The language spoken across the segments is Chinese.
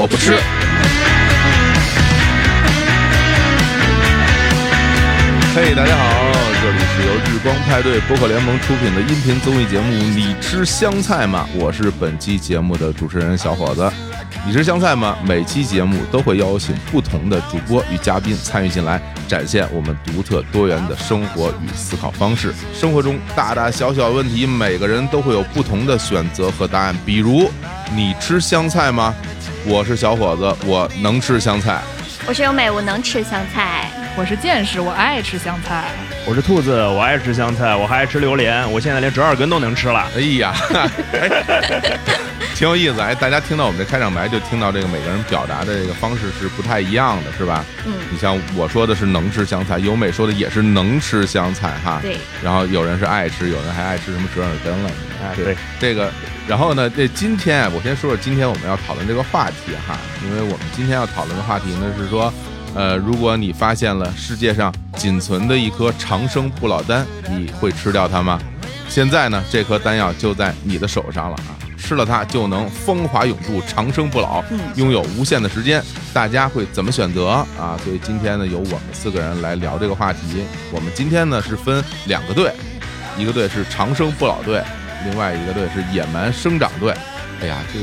我不吃。嘿，大家好，这里是由日光派对播客联盟出品的音频综艺节目《你吃香菜吗》？我是本期节目的主持人小伙子。你吃香菜吗？每期节目都会邀请不同的主播与嘉宾参与进来，展现我们独特多元的生活与思考方式。生活中大大小小问题，每个人都会有不同的选择和答案。比如，你吃香菜吗？我是小伙子，我能吃香菜。我是优美，我能吃香菜。我是见识，我爱吃香菜。我是兔子，我爱吃香菜，我还爱吃榴莲，我现在连折耳根都能吃了。哎呀，挺有意思。哎，大家听到我们这开场白，就听到这个每个人表达的这个方式是不太一样的，是吧？嗯。你像我说的是能吃香菜，优美说的也是能吃香菜哈。对。然后有人是爱吃，有人还爱吃什么折耳根了。哎，对。这个，然后呢，这今天啊我先说说今天我们要讨论这个话题哈，因为我们今天要讨论的话题呢是说。呃，如果你发现了世界上仅存的一颗长生不老丹，你会吃掉它吗？现在呢，这颗丹药就在你的手上了啊！吃了它就能风华永驻、长生不老，拥有无限的时间。大家会怎么选择啊？所以今天呢，由我们四个人来聊这个话题。我们今天呢是分两个队，一个队是长生不老队，另外一个队是野蛮生长队。哎呀，这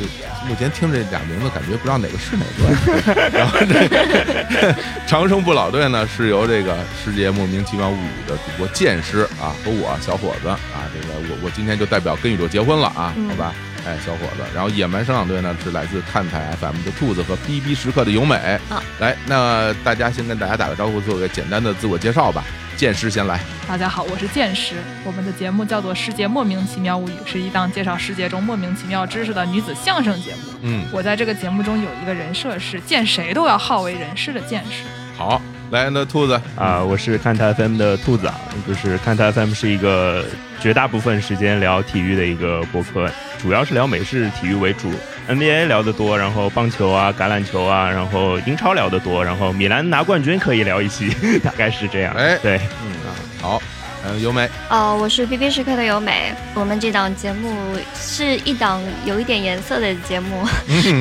目前听这俩名字，感觉不知道哪个是哪个。然后这个 长生不老队呢，是由这个世界莫名其妙物语的主播剑师啊和我小伙子啊，这个我我今天就代表跟宇宙结婚了啊，好吧？哎，小伙子。然后野蛮生长队呢，是来自看台 FM 的兔子和 BB 时刻的由美。好，来，那大家先跟大家打个招呼，做个简单的自我介绍吧。剑师先来，大家好，我是剑师。我们的节目叫做《世界莫名其妙物语》，是一档介绍世界中莫名其妙知识的女子相声节目。嗯，我在这个节目中有一个人设是见谁都要好为人师的剑师。好，来，那兔子啊，我是看台 FM 的兔子啊，就是看台 FM 是一个绝大部分时间聊体育的一个博客，主要是聊美式体育为主。NBA 聊得多，然后棒球啊、橄榄球啊，然后英超聊得多，然后米兰拿冠军可以聊一期，大概是这样。哎，对，嗯啊，好。嗯，由美哦，我是 B B 时刻的由美。我们这档节目是一档有一点颜色的节目，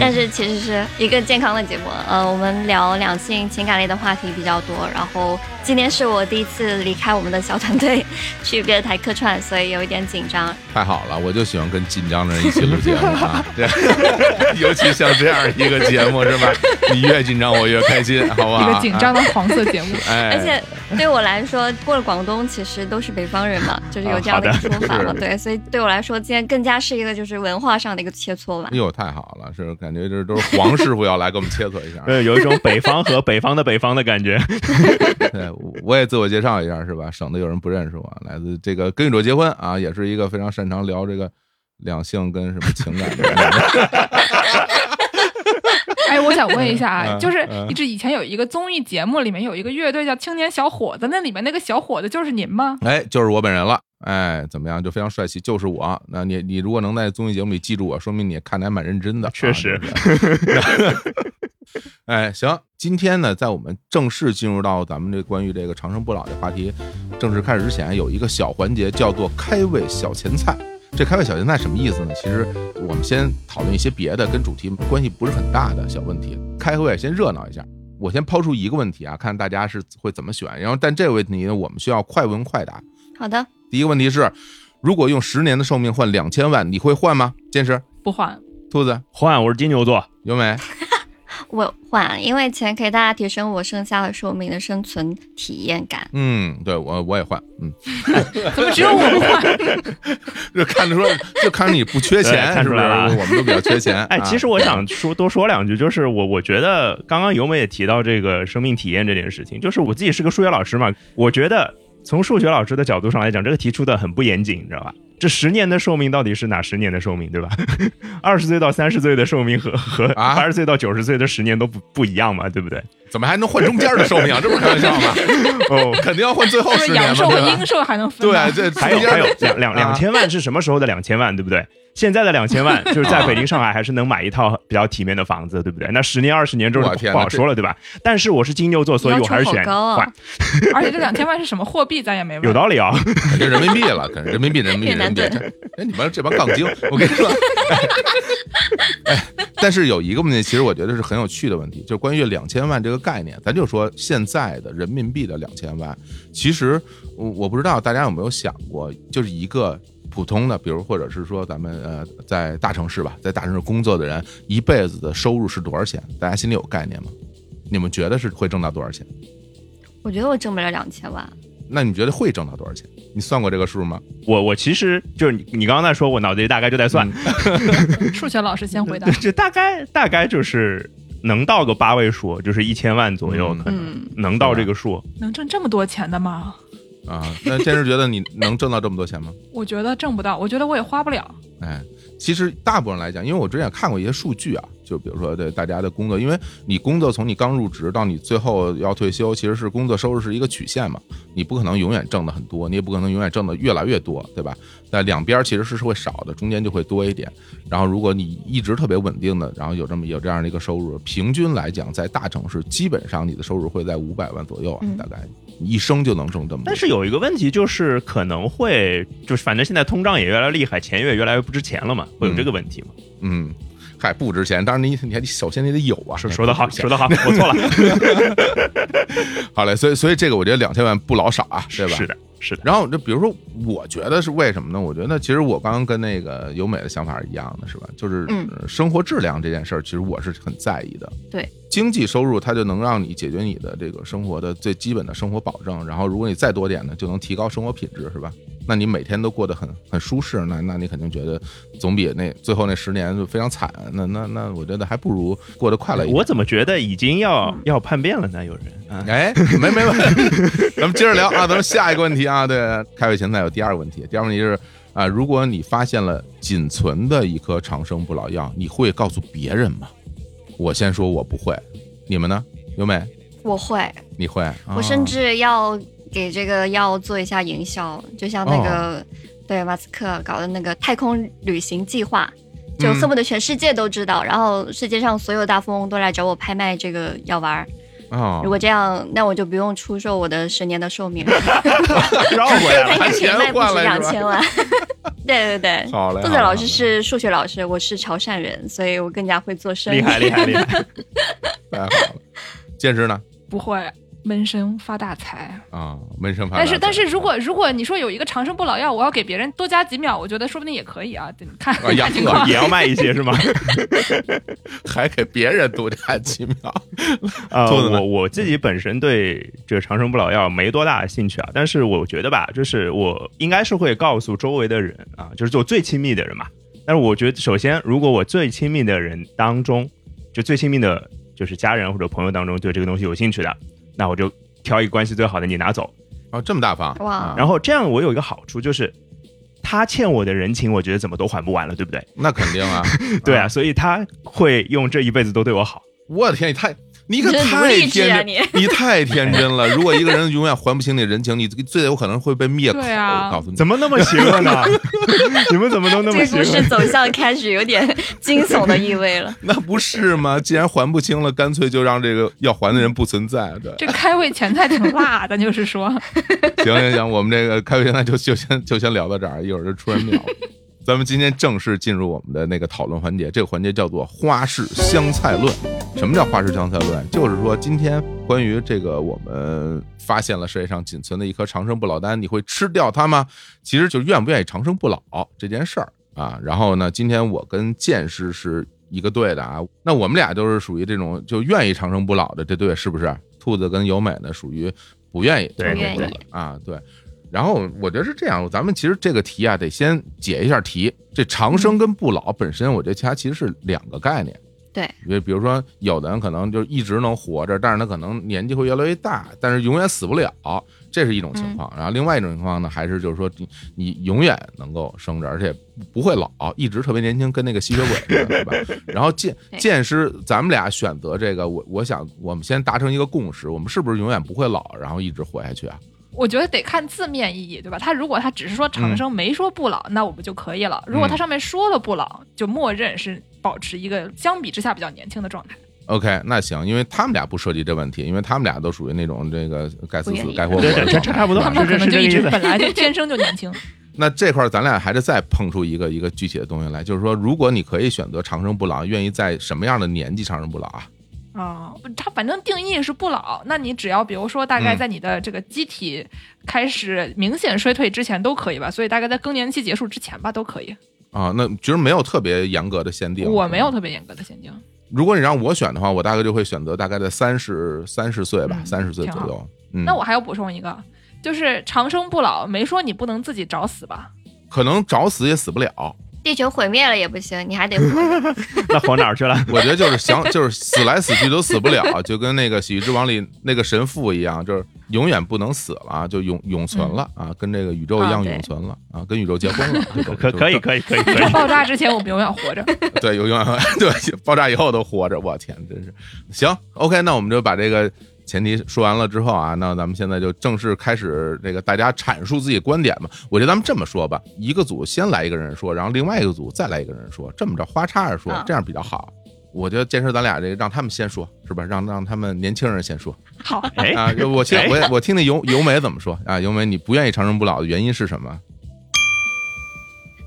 但是其实是一个健康的节目。呃，我们聊两性情感类的话题比较多。然后今天是我第一次离开我们的小团队去别的台客串，所以有一点紧张。太好了，我就喜欢跟紧张的人一起录节目啊，尤其像这样一个节目是吧？你越紧张我越开心，好不好？一个紧张的黄色节目，哎，而且对我来说，过了广东其实。都是北方人嘛，就是有这样的一个说法嘛，对，所以对我来说，今天更加是一个就是文化上的一个切磋吧。哎呦，太好了，是感觉这都是黄师傅要来给我们切磋一下，对，有一种北方和北方的北方的感觉。对，我也自我介绍一下是吧？省得有人不认识我，来自这个跟宇宙结婚啊，也是一个非常擅长聊这个两性跟什么情感的人。哎，我想问一下啊，就是一直以前有一个综艺节目，里面有一个乐队叫青年小伙子，那里面那个小伙子就是您吗？哎，就是我本人了。哎，怎么样？就非常帅气，就是我。那你你如果能在综艺节目里记住我，说明你看的还蛮认真的。确实。哎，行，今天呢，在我们正式进入到咱们这关于这个长生不老的话题正式开始之前，有一个小环节叫做开胃小前菜。这开胃小咸菜什么意思呢？其实我们先讨论一些别的，跟主题关系不是很大的小问题。开会先热闹一下，我先抛出一个问题啊，看大家是会怎么选。然后，但这个问题呢，我们需要快问快答。好的。第一个问题是，如果用十年的寿命换两千万，你会换吗？坚持不换。兔子换。我是金牛座，有没？我换，因为钱可以大大提升我剩下的寿命的生存体验感。嗯，对我我也换。嗯，怎么只有我换？就看着说，就看着你不缺钱，看出来了，我们都比较缺钱。哎，其实我想说多说两句，就是我我觉得刚刚尤美也提到这个生命体验这件事情，就是我自己是个数学老师嘛，我觉得从数学老师的角度上来讲，这个题出的很不严谨，你知道吧？这十年的寿命到底是哪十年的寿命，对吧？二十岁到三十岁的寿命和和八十岁到九十岁的十年都不不一样嘛，对不对？怎么还能换中间的寿命啊？这不是开玩笑吗？哦，肯定要换最后十年阳寿和阴寿还能分？对，这还有还有两两两千万是什么时候的两千万，对不对？现在的两千万 就是在北京、上海还是能买一套比较体面的房子，对不对？那十年、二十年之后不好说了，对吧？但是我是金牛座，所以我还是选换。而且这两千万是什么货币，咱也没问。有道理啊，就人民币了，可能人民币，人民币，人民币。哎，你们这帮杠精，我跟你说，但是有一个问题，其实我觉得是很有趣的问题，就是关于两千万这个概念。咱就说现在的人民币的两千万，其实我我不知道大家有没有想过，就是一个普通的，比如或者是说咱们呃在大城市吧，在大城市工作的人，一辈子的收入是多少钱？大家心里有概念吗？你们觉得是会挣到多少钱？我觉得我挣不了两千万。那你觉得会挣到多少钱？你算过这个数吗？我我其实就是你你刚刚在说，我脑子里大概就在算。数学老师先回答。这大概大概就是能到个八位数，就是一千万左右，可能能到这个数。能挣这么多钱的吗？啊，那坚持觉得你能挣到这么多钱吗？我觉得挣不到，我觉得我也花不了。哎。其实大部分人来讲，因为我之前看过一些数据啊，就比如说对大家的工作，因为你工作从你刚入职到你最后要退休，其实是工作收入是一个曲线嘛，你不可能永远挣的很多，你也不可能永远挣的越来越多，对吧？那两边其实是会少的，中间就会多一点。然后如果你一直特别稳定的，然后有这么有这样的一个收入，平均来讲，在大城市基本上你的收入会在五百万左右啊，大概。一生就能挣这么多，但是有一个问题就是可能会就是反正现在通胀也越来越厉害，钱也越来越不值钱了嘛，会有这个问题吗？嗯，嗨，不值钱，当然你你还首先你得有啊。说说的好，说的好，我错了。好嘞，所以所以这个我觉得两千万不老少啊，对吧？是的。是的，然后就比如说，我觉得是为什么呢？我觉得其实我刚刚跟那个优美的想法是一样的，是吧？就是生活质量这件事儿，其实我是很在意的。对，经济收入它就能让你解决你的这个生活的最基本的生活保证，然后如果你再多点呢，就能提高生活品质，是吧？那你每天都过得很很舒适，那那你肯定觉得总比那最后那十年就非常惨。那那那，我觉得还不如过得快乐一点。我怎么觉得已经要要叛变了呢？有人哎，没没问咱们接着聊啊，咱们下一个问题啊，对，开会前菜有第二个问题，第二个问题是啊，如果你发现了仅存的一颗长生不老药，你会告诉别人吗？我先说，我不会，你们呢？优美，我会，你会，我甚至要。给这个药做一下营销，就像那个对马斯克搞的那个太空旅行计划，就恨不得全世界都知道，然后世界上所有大富翁都来找我拍卖这个药丸儿。哦，如果这样，那我就不用出售我的十年的寿命。绕回来了，钱卖不止两千万。对对对，好嘞。作者老师是数学老师，我是潮汕人，所以我更加会做生意。厉害厉害厉害！太好了，兼职呢？不会。闷声发大财啊！闷声发大。但是但是如果如果你说有一个长生不老药，我要给别人多加几秒，我觉得说不定也可以啊。你看，情况也要卖一些是吗？还给别人多加几秒啊！我我自己本身对这个长生不老药没多大兴趣啊，但是我觉得吧，就是我应该是会告诉周围的人啊，就是做最亲密的人嘛。但是我觉得，首先，如果我最亲密的人当中，就最亲密的，就是家人或者朋友当中，对这个东西有兴趣的。那我就挑一个关系最好的你拿走，哦，这么大方哇！然后这样我有一个好处就是，他欠我的人情，我觉得怎么都还不完了，对不对？那肯定啊，对啊，所以他会用这一辈子都对我好。我的天，你太。你可太天真，你太天真了。如果一个人永远还不清你人情，你最有可能会被灭口。我告诉你，怎么那么邪恶呢？你们怎么都那么邪恶？这故事走向开始有点惊悚的意味了。那不是吗？既然还不清了，干脆就让这个要还的人不存在。对，这开胃前菜挺辣的，就是说。行行行，我们这个开胃前菜就就先就先聊到这儿，一会儿就出人命了。咱们今天正式进入我们的那个讨论环节，这个环节叫做花式香菜论。什么叫花式香菜论？就是说，今天关于这个我们发现了世界上仅存的一颗长生不老丹，你会吃掉它吗？其实就愿不愿意长生不老这件事儿啊。然后呢，今天我跟剑师是一个队的啊。那我们俩都是属于这种就愿意长生不老的这队，是不是？兔子跟由美呢，属于不愿意长生，不愿意啊，对。然后我觉得是这样，咱们其实这个题啊，得先解一下题。这长生跟不老本身，我觉得它其实是两个概念。对，比比如说，有的人可能就一直能活着，但是他可能年纪会越来越大，但是永远死不了，这是一种情况。然后另外一种情况呢，还是就是说你你永远能够生着，而且不会老，一直特别年轻，跟那个吸血鬼似的，对吧？然后剑剑师，咱们俩选择这个，我我想我们先达成一个共识，我们是不是永远不会老，然后一直活下去啊？我觉得得看字面意义，对吧？他如果他只是说长生，没说不老，那我们就可以了。如果他上面说了不老，就默认是保持一个相比之下比较年轻的状态。OK，那行，因为他们俩不涉及这问题，因为他们俩都属于那种这个该死死该活活，对，差不多，他们可能就一直本来就天生就年轻。那这块儿咱俩还是再碰出一个一个具体的东西来，就是说，如果你可以选择长生不老，愿意在什么样的年纪长生不老啊？啊、它反正定义是不老，那你只要比如说大概嗯在你的这个机体开始明显衰退之前都可以吧，所以大概在更年期结束之前吧都可以。啊，那其实没有特别严格的限定。我没有特别严格的限定，如果你让我选的话，我大概就会选择大概在三十三十岁吧，嗯三十岁左右。嗯，那我还要补充一个，就是长生不老，没说你不能自己找死吧？可能找死也死不了。地球毁灭了也不行，你还得活。那活哪儿去了？我觉得就是想，就是死来死去都死不了，就跟那个《喜剧之王》里那个神父一样，就是永远不能死了，就永永存了啊，跟这个宇宙一样永存了啊，跟宇宙结婚了。可可以可以可以可以。爆炸之前我们永远活着。对，有永远对爆炸以后都活着，我天，真是行。OK，那我们就把这个前提说完了之后啊，那咱们现在就正式开始这个大家阐述自己观点吧。我觉得咱们这么说吧，一个组先来一个人说，然后另外一个组再来一个人说，这么着花叉着说啊，这样比较好。我觉得坚持咱俩这个让他们先说，是吧？让让他们年轻人先说好，哎，啊！我听哎我我听听由由美怎么说啊？由美，你不愿意长生不老的原因是什么？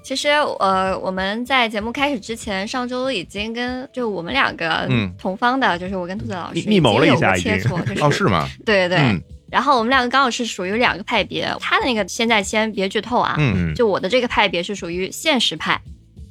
其实呃，我们在节目开始之前，上周已经跟就我们两个嗯同方的，就是我跟兔子老师密密谋了一下切磋，就 是哦，是吗？对对对。嗯然后我们两个刚好是属于两个派别，他的那个现在先别剧透啊，嗯嗯，就我的这个派别是属于现实派，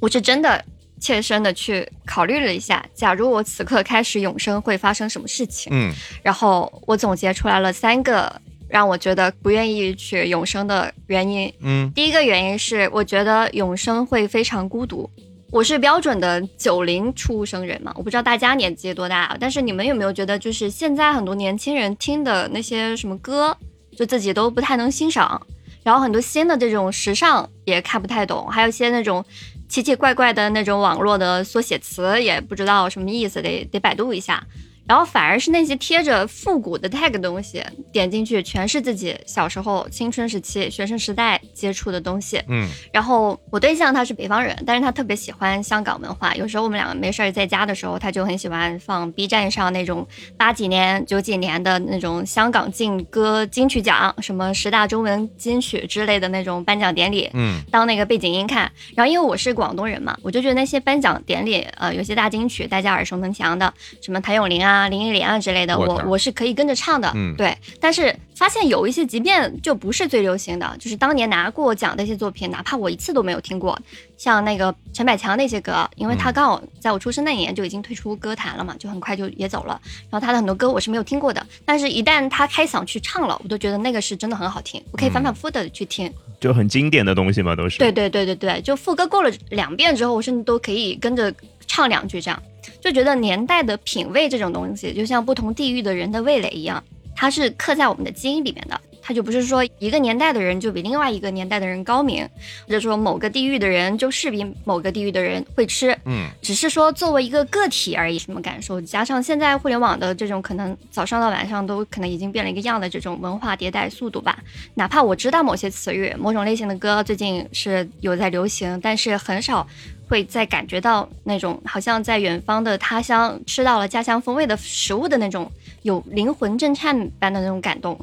我是真的切身的去考虑了一下，假如我此刻开始永生会发生什么事情，嗯然后我总结出来了三个让我觉得不愿意去永生的原因。嗯第一个原因是我觉得永生会非常孤独。我是标准的九零出生人嘛，我不知道大家年纪多大，但是你们有没有觉得，就是现在很多年轻人听的那些什么歌，就自己都不太能欣赏，然后很多新的这种时尚也看不太懂，还有一些那种奇奇怪怪的那种网络的缩写词，也不知道什么意思，得得百度一下。然后反而是那些贴着复古的 tag 的东西，点进去全是自己小时候、青春时期、学生时代接触的东西。嗯然后我对象他是北方人，但是他特别喜欢香港文化。有时候我们两个没事儿在家的时候，他就很喜欢放 B 站上那种八几年、九几年的那种香港劲歌金曲奖，什么十大中文金曲之类的那种颁奖典礼。嗯当那个背景音看，然后因为我是广东人嘛，我就觉得那些颁奖典礼，呃，有些大金曲大家耳熟能详的，什么谭咏麟啊、林忆莲啊之类的，我我是可以跟着唱的，嗯对。但是发现有一些，即便就不是最流行的，就是当年拿过奖的一些作品，哪怕我一次都没有听过，像那个陈百强那些歌，因为他嗯刚好在我出生那年就已经退出歌坛了嘛，就很快就也走了。然后他的很多歌我是没有听过的，但是一旦他开嗓去唱了，我都觉得那个是真的很好听，我可以反反复复的去听。就很经典的东西嘛，都是。对对对对对，就副歌过了两遍之后，我甚至都可以跟着唱两句，这样就觉得年代的品味这种东西，就像不同地域的人的味蕾一样，它是刻在我们的基因里面的。它就不是说一个年代的人就比另外一个年代的人高明，或者说某个地域的人就是比某个地域的人会吃，嗯只是说作为一个个体而已，什么感受？加上现在互联网的这种可能早上到晚上都可能已经变了一个样的这种文化迭代速度吧。哪怕我知道某些词语、某种类型的歌最近是有在流行，但是很少会再感觉到那种好像在远方的他乡吃到了家乡风味的食物的那种有灵魂震颤般的那种感动。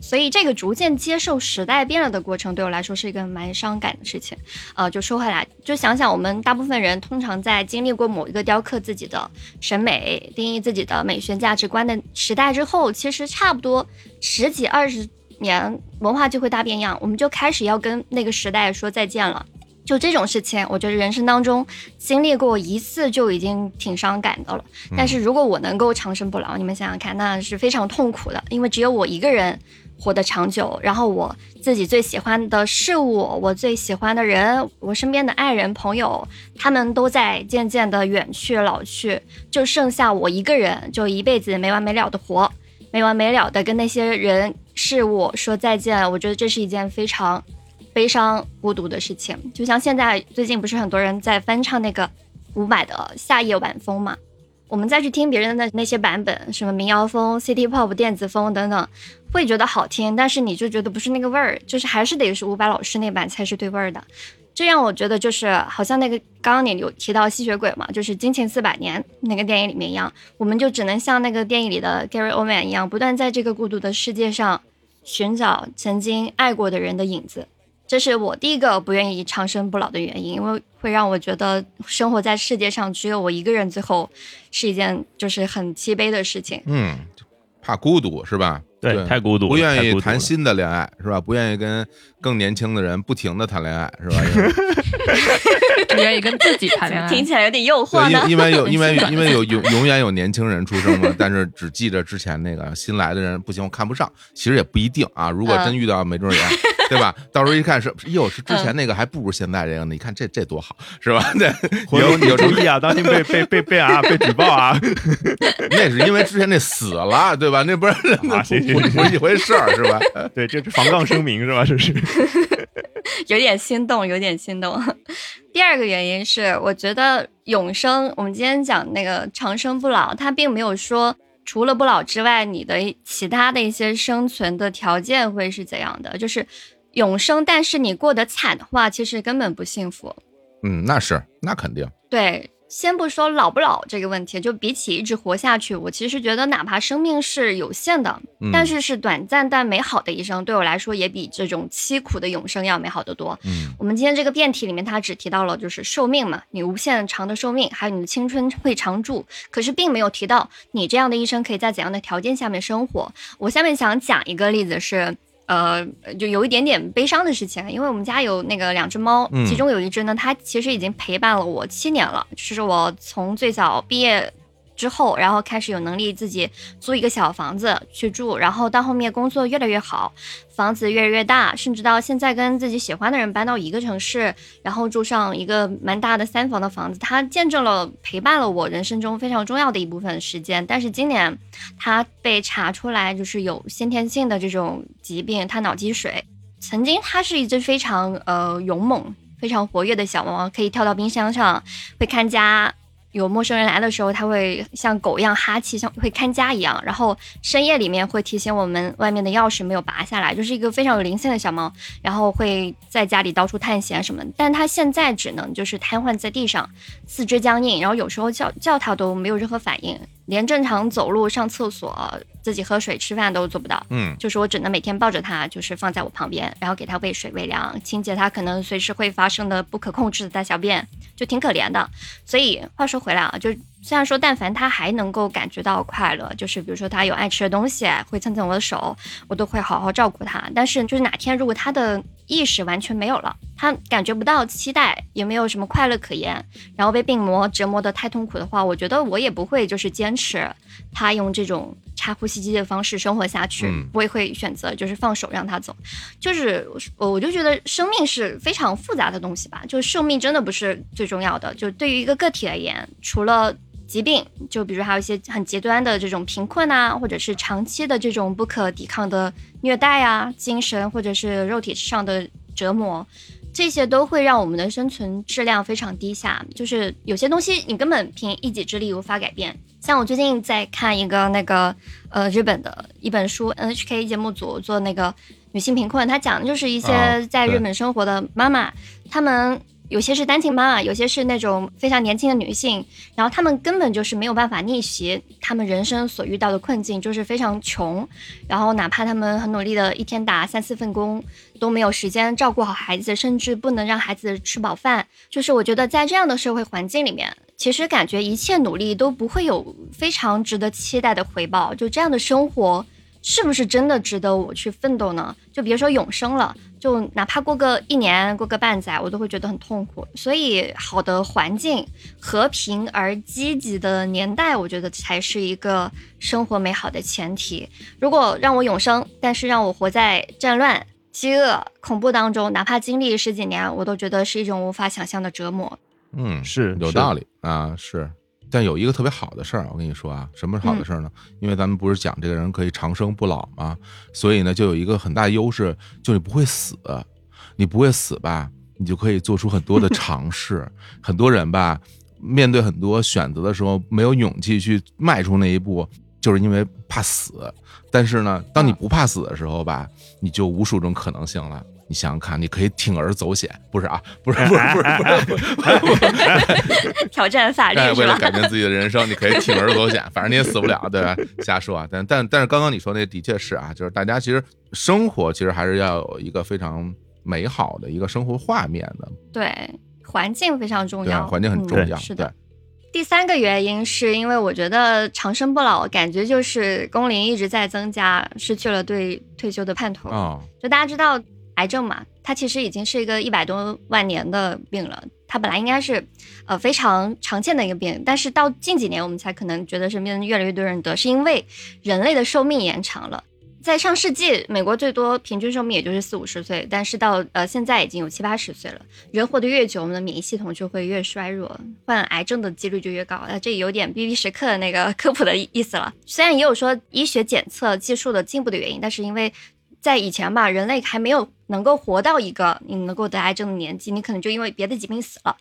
所以这个逐渐接受时代变了的过程，对我来说是一个蛮伤感的事情。呃，就说回来，就想想我们大部分人通常在经历过某一个雕刻自己的审美、定义自己的美学价值观的时代之后，其实差不多十几二十年，文化就会大变样，我们就开始要跟那个时代说再见了。就这种事情，我觉得人生当中经历过一次就已经挺伤感的了。但是如果我能够长生不老，你们想想看，那是非常痛苦的，因为只有我一个人活得长久，然后我自己最喜欢的事物，我最喜欢的人，我身边的爱人朋友，他们都在渐渐的远去老去，就剩下我一个人，就一辈子没完没了的活，没完没了的跟那些人事物说再见。我觉得这是一件非常悲伤、孤独的事情。就像现在最近不是很多人在翻唱那个伍佰的《夏夜晚风》嘛？我们再去听别人的那那些版本，什么民谣风、City Pop、电子风等等，会觉得好听，但是你就觉得不是那个味儿，就是还是得是伍佰老师那版才是对味儿的。这让我觉得就是好像那个刚刚你有提到吸血鬼嘛，就是《惊情四百年》那个电影里面一样，我们就只能像那个电影里的 Gary Oldman 一样，不断在这个孤独的世界上寻找曾经爱过的人的影子。这是我第一个不愿意长生不老的原因，因为会让我觉得生活在世界上只有我一个人，最后是一件就是很凄悲的事情。嗯，怕孤独是吧？对，太孤独，不愿意谈新的恋爱是吧？不愿意跟更年轻的人不停的谈恋爱是吧？不愿意跟自己谈恋爱。听起来有点诱惑对，呢因。为有因为因为有永永远有年轻人出生嘛，但是只记着之前那个新来的人不行，我看不上。其实也不一定啊，如果嗯真遇到，没准也对吧？到时候一看是哟，是之前那个还不如现在这个呢。你看这这多好是吧？对，回头你有注意啊，当心被被被被啊被举报啊！那是因为之前那死了，对吧？那不是那啊不是一回事儿是吧？对，这是防杠声明是吧？这是 有点心动，有点心动。第二个原因是，我觉得永生，我们今天讲那个长生不老，它并没有说除了不老之外，你的其他的一些生存的条件会是怎样的，就是永生，但是你过得惨的话，其实根本不幸福。嗯，那是那肯定。对，先不说老不老这个问题，就比起一直活下去，我其实觉得哪怕生命是有限的，嗯但是是短暂但美好的一生，对我来说也比这种凄苦的永生要美好得多。嗯我们今天这个辩题里面，它只提到了就是寿命嘛，你无限长的寿命，还有你的青春会长驻，可是并没有提到你这样的一生可以在怎样的条件下面生活。我下面想讲一个例子是。呃，就有一点点悲伤的事情，因为我们家有那个两只猫，嗯。其中有一只呢，它其实已经陪伴了我七年了，就是我从最早毕业之后，然后开始有能力自己租一个小房子去住，然后到后面工作越来越好，房子越来越大，甚至到现在跟自己喜欢的人搬到一个城市，然后住上一个蛮大的三房的房子，它见证了陪伴了我人生中非常重要的一部分时间。但是今年它被查出来就是有先天性的这种疾病，它脑积水。曾经它是一只非常呃勇猛、非常活跃的小猫，可以跳到冰箱上，会看家。有陌生人来的时候，它会像狗一样哈气，像会看家一样。然后深夜里面会提醒我们外面的钥匙没有拔下来，就是一个非常有灵性的小猫。然后会在家里到处探险什么的。但它现在只能就是瘫痪在地上，四肢僵硬，然后有时候叫叫它都没有任何反应，连正常走路、上厕所、自己喝水、吃饭都做不到。嗯就是我只能每天抱着它，就是放在我旁边，然后给它喂水喂粮，清洁它可能随时会发生的不可控制的大小便，就挺可怜的。所以话说回来啊，就虽然说但凡他还能够感觉到快乐，就是比如说他有爱吃的东西，会蹭蹭我的手，我都会好好照顾他。但是就是哪天如果他的意识完全没有了，他感觉不到期待，也没有什么快乐可言，然后被病魔折磨得太痛苦的话，我觉得我也不会就是坚持他用这种插呼吸机的方式生活下去，嗯我也会选择就是放手让他走。就是我我就觉得生命是非常复杂的东西吧，就是寿命真的不是最重要的。就对于一个个体而言，除了疾病，就比如还有一些很极端的这种贫困啊，或者是长期的这种不可抵抗的虐待啊，精神或者是肉体上的折磨。这些都会让我们的生存质量非常低下，就是有些东西你根本凭一己之力无法改变。像我最近在看一个那个呃日本的一本书，NHK 节目组做那个女性贫困，它讲的就是一啊些在日本生活的妈妈，她们有些是单亲妈妈，有些是那种非常年轻的女性，然后她们根本就是没有办法逆袭她们人生所遇到的困境，就是非常穷，然后哪怕她们很努力的一天打三四份工，都没有时间照顾好孩子，甚至不能让孩子吃饱饭。就是我觉得在这样的社会环境里面，其实感觉一切努力都不会有非常值得期待的回报。就这样的生活，是不是真的值得我去奋斗呢？就别说永生了，就哪怕过个一年、过个半载，我都会觉得很痛苦。所以，好的环境、和平而积极的年代，我觉得才是一个生活美好的前提。如果让我永生，但是让我活在战乱、饥饿、恐怖当中，哪怕经历十几年，我都觉得是一种无法想象的折磨。嗯，是是有道理啊，是。但有一个特别好的事儿，我跟你说啊，什么好的事儿呢？因为咱们不是讲这个人可以长生不老吗？所以呢，就有一个很大优势，就你不会死，你不会死吧，你就可以做出很多的尝试。很多人吧，面对很多选择的时候，没有勇气去迈出那一步，就是因为怕死。但是呢，当你不怕死的时候吧，你就无数种可能性了。你想想看，你可以铤而走险，不是啊？不是，不是，不是，不是，不是，挑战法律？为了改变自己的人生，你可以铤而走险，反正你也死不了，对吧？瞎说啊，但但但是刚刚你说那的确是啊，就是大家其实生活其实还是要有一个非常美好的一个生活画面的。对，环境非常重对，要，环境很嗯重要。是的。第三个原因是因为我觉得长生不老，感觉就是工龄一直在增加，失去了对退休的盼头。哦，就大家知道癌症嘛，它其实已经是一个一百多万年的病了，它本来应该是呃非常常见的一个病，但是到近几年我们才可能觉得身边越来越多人得，是因为人类的寿命延长了。在上世纪，美国最多平均寿命也就是四五十岁，但是到呃现在已经有七八十岁了。人活得越久，我们的免疫系统就会越衰弱，患癌症的几率就越高。呃，这有点 B B 时刻的那个 科普的意思了。虽然也有说医学检测技术的进步的原因，但是因为在以前吧，人类还没有能够活到一个你能够得癌症的年纪，你可能就因为别的疾病死了。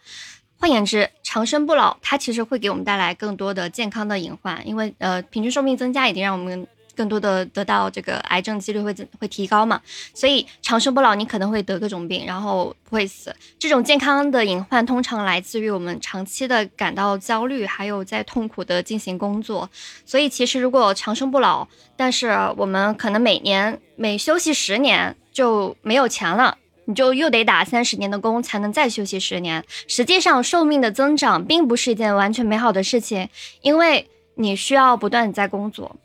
换言之，长生不老它其实会给我们带来更多的健康的隐患，因为呃平均寿命增加已经让我们更多的得到这个癌症几率会增会提高嘛，所以长生不老你可能会得各种病，然后不会死。这种健康的隐患通常来自于我们长期的感到焦虑，还有在痛苦的进行工作。所以其实如果长生不老，但是我们可能每年每休息十年就没有钱了。你就又得打三十年的工才能再休息十年。实际上，寿命的增长并不是一件完全美好的事情，因为你需要不断在工作。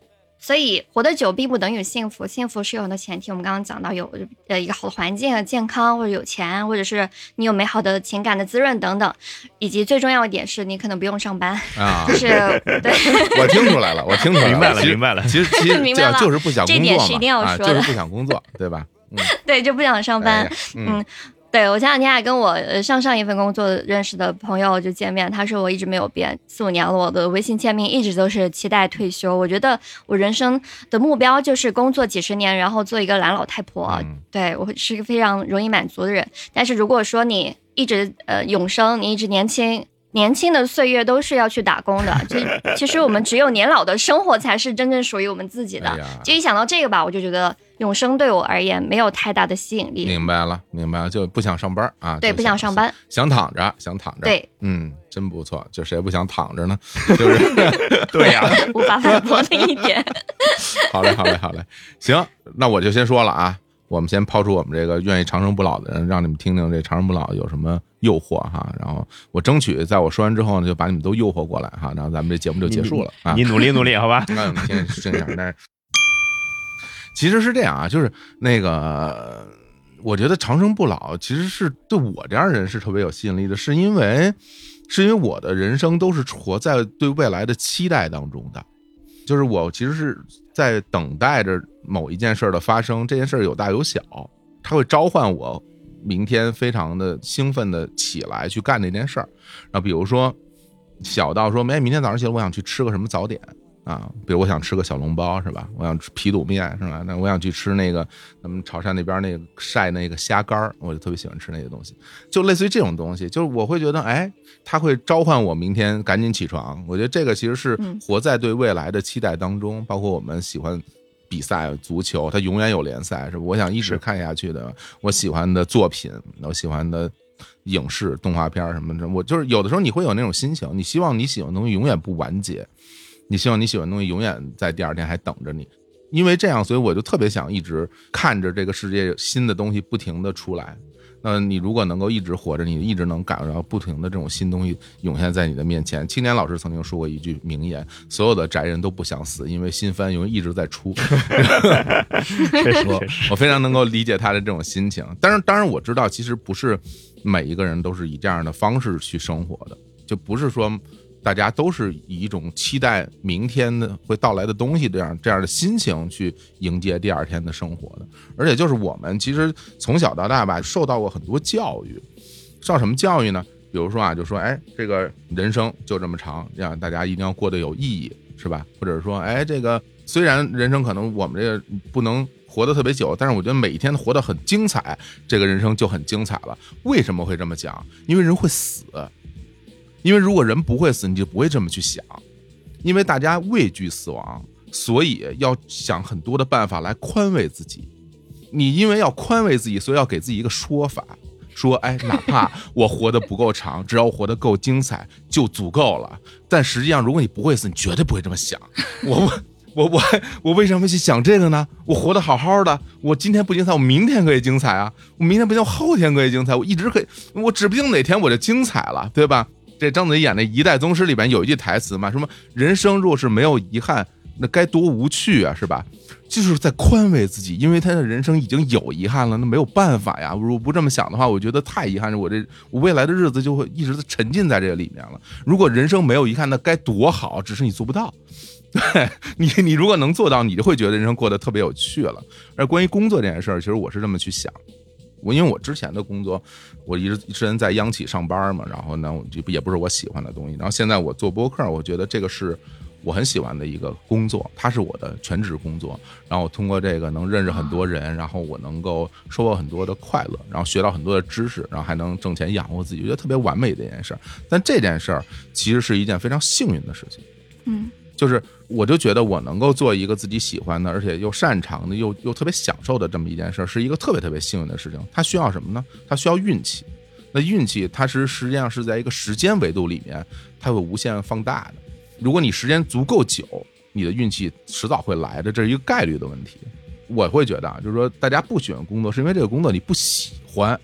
所以，活得久并不等于幸福，幸福是有很多前提。我们刚刚讲到有呃一个好的环境啊、健康，或者有钱，或者是你有美好的情感的滋润等等，以及最重要一点是你可能不用上班，啊就，是对我听出来了，我听出来明白了，明白了。其实其实明白了这 就是不想工作嘛，这点是一定要啊，说的就是不想工作，对吧？嗯，对，就不想上班。嗯对我前两天还跟我呃上上一份工作认识的朋友就见面，他说我一直没有变，四五年了，我的微信签名一直都是期待退休。我觉得我人生的目标就是工作几十年，然后做一个懒老太婆。嗯对我是个非常容易满足的人。但是如果说你一直呃永生，你一直年轻。年轻的岁月都是要去打工的，其 其实我们只有年老的生活才是真正属于我们自己的。哎就一想到这个吧，我就觉得永生对我而言没有太大的吸引力。明白了，明白了，就不想上班啊，对，不想上，班。想躺着，想躺着，，对，嗯，真不错，就谁不想躺着呢？就是 对呀、无法反驳的一点。好嘞，好嘞，好嘞，行，那我就先说了啊。我们先抛出我们这个愿意长生不老的人，让你们听听这长生不老有什么诱惑哈。然后我争取在我说完之后呢，就把你们都诱惑过来哈。然后咱们这节目就结束了啊。你 努力努力，好吧？那我们先听一下。但是其实是这样啊，就是那个，我觉得长生不老其实是对我这样人是特别有吸引力的，是因为是因为我的人生都是活在对未来的期待当中的，就是我其实是在等待着某一件事的发生，这件事有大有小，它会召唤我明天非常的兴奋的起来去干这件事儿。然后比如说小到说，哎，明天早上起来我想去吃个什么早点。啊，比如我想吃个小笼包是吧？我想吃皮肚面是吧？那我想去吃那个咱们潮汕那边那个晒那个虾干儿，我就特别喜欢吃那些东西，就类似于这种东西，就是我会觉得，哎，它会召唤我明天赶紧起床。我觉得这个其实是嗯活在对未来的期待当中，包括我们喜欢比赛足球，它永远有联赛，是吧？我想一直看下去的，我喜欢的作品，我喜欢的。影视、动画片什么的，我就是有的时候你会有那种心情，你希望你喜欢的东西永远不完结，你希望你喜欢的东西永远在第二天还等着你，因为这样，所以我就特别想一直看着这个世界新的东西不停的出来。那你如果能够一直活着，你一直能感受到不停的这种新东西涌现在你的面前。青年老师曾经说过一句名言：所有的宅人都不想死，因为新番永远一直在出。确实，我非常能够理解他的这种心情。但是，当然我知道，其实不是每一个人都是以这样的方式去生活的，就不是说大家都是以一种期待明天的会到来的东西这样这样的心情去迎接第二天的生活的。而且就是我们其实从小到大吧，受到过很多教育，受什么教育呢？比如说啊，就说哎，这个人生就这么长，让大家一定要过得有意义，是吧？或者说，哎，这个虽然人生可能我们这个不能活得特别久，但是我觉得每一天活得很精彩，这个人生就很精彩了。为什么会这么讲？因为人会死，因为如果人不会死，你就不会这么去想。因为大家畏惧死亡，所以要想很多的办法来宽慰自己。你因为要宽慰自己，所以要给自己一个说法，说，哎，哪怕我活得不够长，只要我活得够精彩就足够了。但实际上，如果你不会死，你绝对不会这么想。我我我我为什么去想这个呢？我活得好好的，我今天不精彩，我明天可以精彩啊！我明天不行，我后天可以精彩，我一直可以，我指不定哪天我就精彩了，对吧？这章子怡演的《一代宗师》里边有一句台词嘛，什么人生若是没有遗憾，那该多无趣啊，是吧？就是在宽慰自己，因为他的人生已经有遗憾了，那没有办法呀。如果不这么想的话，我觉得太遗憾，我这我未来的日子就会一直沉浸在这个里面了。如果人生没有遗憾，那该多好，只是你做不到。对你，你如果能做到，你就会觉得人生过得特别有趣了。而关于工作这件事儿，其实我是这么去想。我因为我之前的工作，我一直之前在央企上班嘛，然后呢，就也不是我喜欢的东西。然后现在我做播客，我觉得这个是我很喜欢的一个工作，它是我的全职工作。然后我通过这个能认识很多人，然后我能够收获很多的快乐，然后学到很多的知识，然后还能挣钱养活自己，我觉得特别完美的一件事儿。但这件事儿其实是一件非常幸运的事情。嗯。就是，我就觉得我能够做一个自己喜欢的，而且又擅长的，又又特别享受的这么一件事儿，是一个特别特别幸运的事情。它需要什么呢？它需要运气。那运气，它是实际上是在一个时间维度里面，它会无限放大的。如果你时间足够久，你的运气迟早会来的，这是一个概率的问题。我会觉得啊，就是说，大家不喜欢工作，是因为这个工作你不喜欢。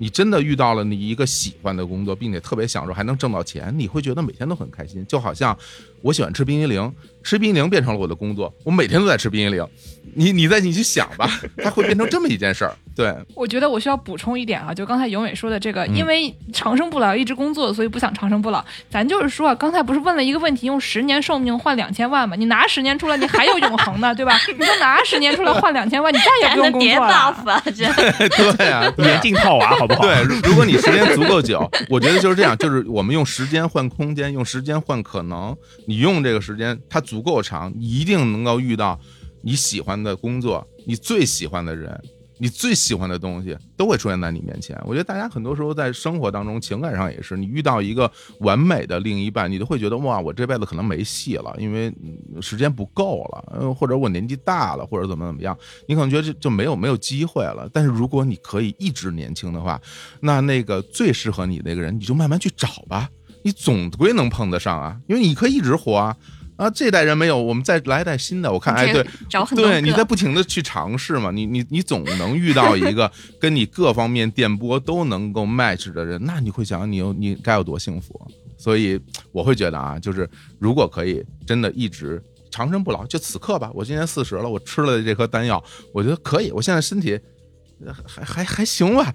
你真的遇到了你一个喜欢的工作，并且特别享受，还能挣到钱，你会觉得每天都很开心，就好像我喜欢吃冰激凌。吃冰激凌变成了我的工作，我每天都在吃冰激凌。你你再你去想吧，它会变成这么一件事儿。对，我觉得我需要补充一点啊，就刚才永伟说的这个，因为长生不老一直工作，所以不想长生不老。咱就是说啊，刚才不是问了一个问题，用十年寿命换两千万吗？你拿十年出来，你还有永恒呢，对吧？你就拿十年出来换两千万，你再也不用 工作了。对啊，年进套娃好不好？对，如果你时间足够久，我觉得就是这样，就是我们用时间换空间，用时间换可能。你用这个时间，它。足够长，你一定能够遇到你喜欢的工作，你最喜欢的人，你最喜欢的东西都会出现在你面前。我觉得大家很多时候在生活当中、情感上也是，你遇到一个完美的另一半，你都会觉得哇，我这辈子可能没戏了，因为时间不够了，或者我年纪大了，或者怎么怎么样，你可能觉得就就没有没有机会了。但是如果你可以一直年轻的话，那那个最适合你那个人，你就慢慢去找吧，你总归能碰得上啊，因为你可以一直活啊。啊，这代人没有，我们再来一代新的。我看，哎，对，对，你在不停的去尝试嘛，你你你总能遇到一个 跟你各方面电波都能够 match 的人，那你会想，你有你该有多幸福？所以我会觉得啊，就是如果可以真的一直长生不老，就此刻吧。我今年四十了，我吃了这颗丹药，我觉得可以。我现在身体。还还还行吧，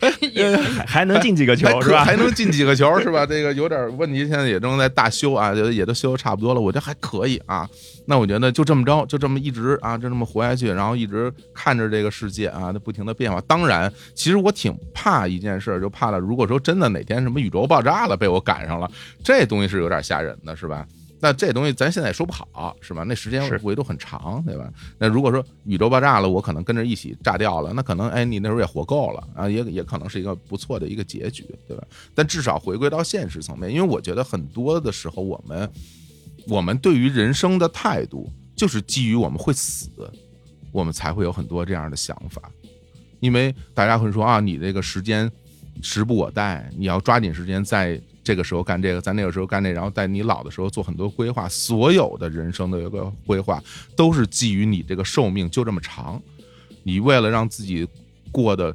还还能进几个球是吧？还能进几个球是吧？这个有点问题，现在也正在大修啊，也也都修的差不多了。我觉得还可以啊。那我觉得就这么着，就这么一直啊，就这么活下去，然后一直看着这个世界啊，它不停的变化。当然，其实我挺怕一件事，就怕了，如果说真的哪天什么宇宙爆炸了，被我赶上了，这东西是有点吓人的，是吧？那这东西咱现在也说不好，是吧？那时间维度很长，对吧？那如果说宇宙爆炸了，我可能跟着一起炸掉了，那可能哎，你那时候也活够了啊，也也可能是一个不错的一个结局，对吧？但至少回归到现实层面，因为我觉得很多的时候，我们我们对于人生的态度，就是基于我们会死，我们才会有很多这样的想法。因为大家会说啊，你这个时间时不我待，你要抓紧时间在。这个时候干这个，在那个时候干那，然后在你老的时候做很多规划。所有的人生的一个规划，都是基于你这个寿命就这么长，你为了让自己过得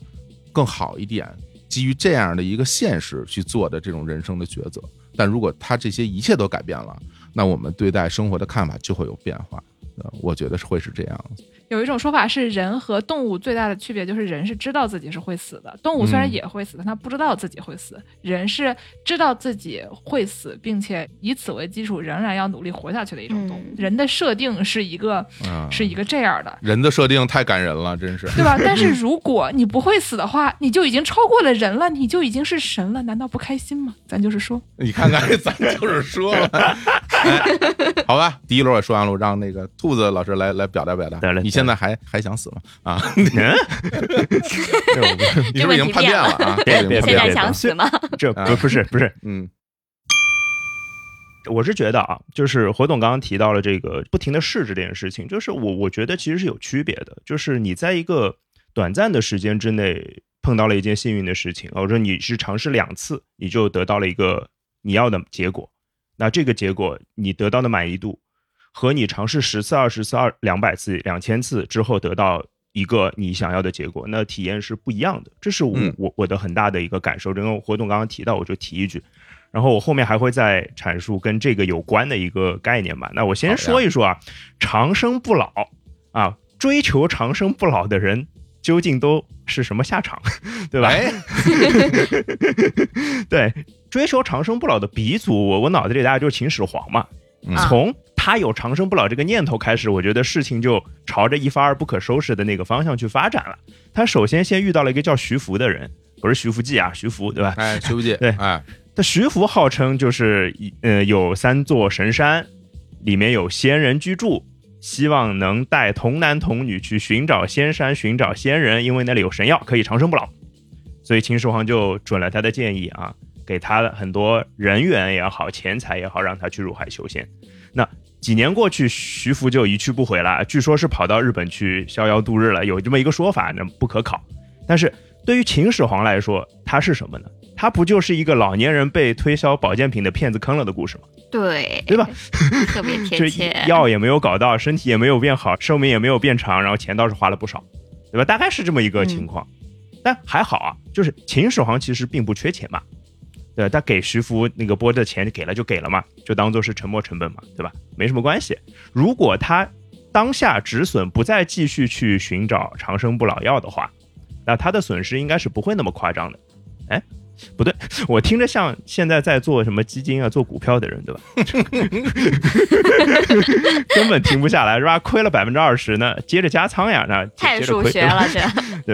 更好一点，基于这样的一个现实去做的这种人生的抉择。但如果他这些一切都改变了，那我们对待生活的看法就会有变化。呃我觉得是会是这样。有一种说法是，人和动物最大的区别就是人是知道自己是会死的，动物虽然也会死，但它不知道自己会死。人是知道自己会死，并且以此为基础，仍然要努力活下去的一种动物。人的设定是一个，是一个这样的。人的设定太感人了，真是，对吧？但是 如果你不会死的话，你就已经超过了人了，你就已经是神了，难道不开心吗？咱就是说，你看看，咱就是说，好吧，第一轮也说完了，让那个兔子老师来来表达表达。你现在还还想？死吗啊！你是不是已经叛变了啊？现在想死吗？这不不是不是，嗯，我是觉得啊，就是何总刚刚提到了这个不停的试这件事情，就是我我觉得其实是有区别的，就是你在一个短暂的时间之内碰到了一件幸运的事情，或者说你是尝试两次，你就得到了一个你要的结果，那这个结果你得到的满意度。和你尝试十次、二十次、二两百次、两千次之后得到一个你想要的结果，那体验是不一样的。这是我、嗯我我的很大的一个感受。这个活动刚刚提到，我就提一句。然后我后面还会再阐述跟这个有关的一个概念吧。那我先说一说啊，长生不老啊，追求长生不老的人究竟都是什么下场，对吧？哎，对，追求长生不老的鼻祖，我我脑子里大家就是秦始皇嘛。嗯从他有长生不老这个念头开始，我觉得事情就朝着一发而不可收拾的那个方向去发展了。他首先先遇到了一个叫徐福的人，不是徐福记啊，徐福对吧？哎，徐福记，对哎，他徐福号称就是一呃有三座神山，里面有仙人居住，希望能带童男童女去寻找仙山，寻找仙人，因为那里有神药可以长生不老。所以秦始皇就准了他的建议啊，给他了很多人员也好，钱财也好，让他去入海修仙。那几年过去，徐福就一去不回了，据说是跑到日本去逍遥度日了，有这么一个说法，那不可考。但是对于秦始皇来说，他是什么呢？他不就是一个老年人被推销保健品的骗子坑了的故事吗？对对吧？特别贴这 切。药也没有搞到，身体也没有变好，寿命也没有变长，然后钱倒是花了不少，对吧？大概是这么一个情况。但还好啊，就是秦始皇其实并不缺钱嘛，对，他给徐福那个拨的钱给了就给了嘛，就当做是沉没成本嘛，对吧？没什么关系。如果他当下止损，不再继续去寻找长生不老药的话，那他的损失应该是不会那么夸张的。哎，不对，我听着像现在在做什么基金啊、做股票的人，对吧？根本停不下来，是吧？亏了百分之二十呢，接着加仓呀，那接太数学了，这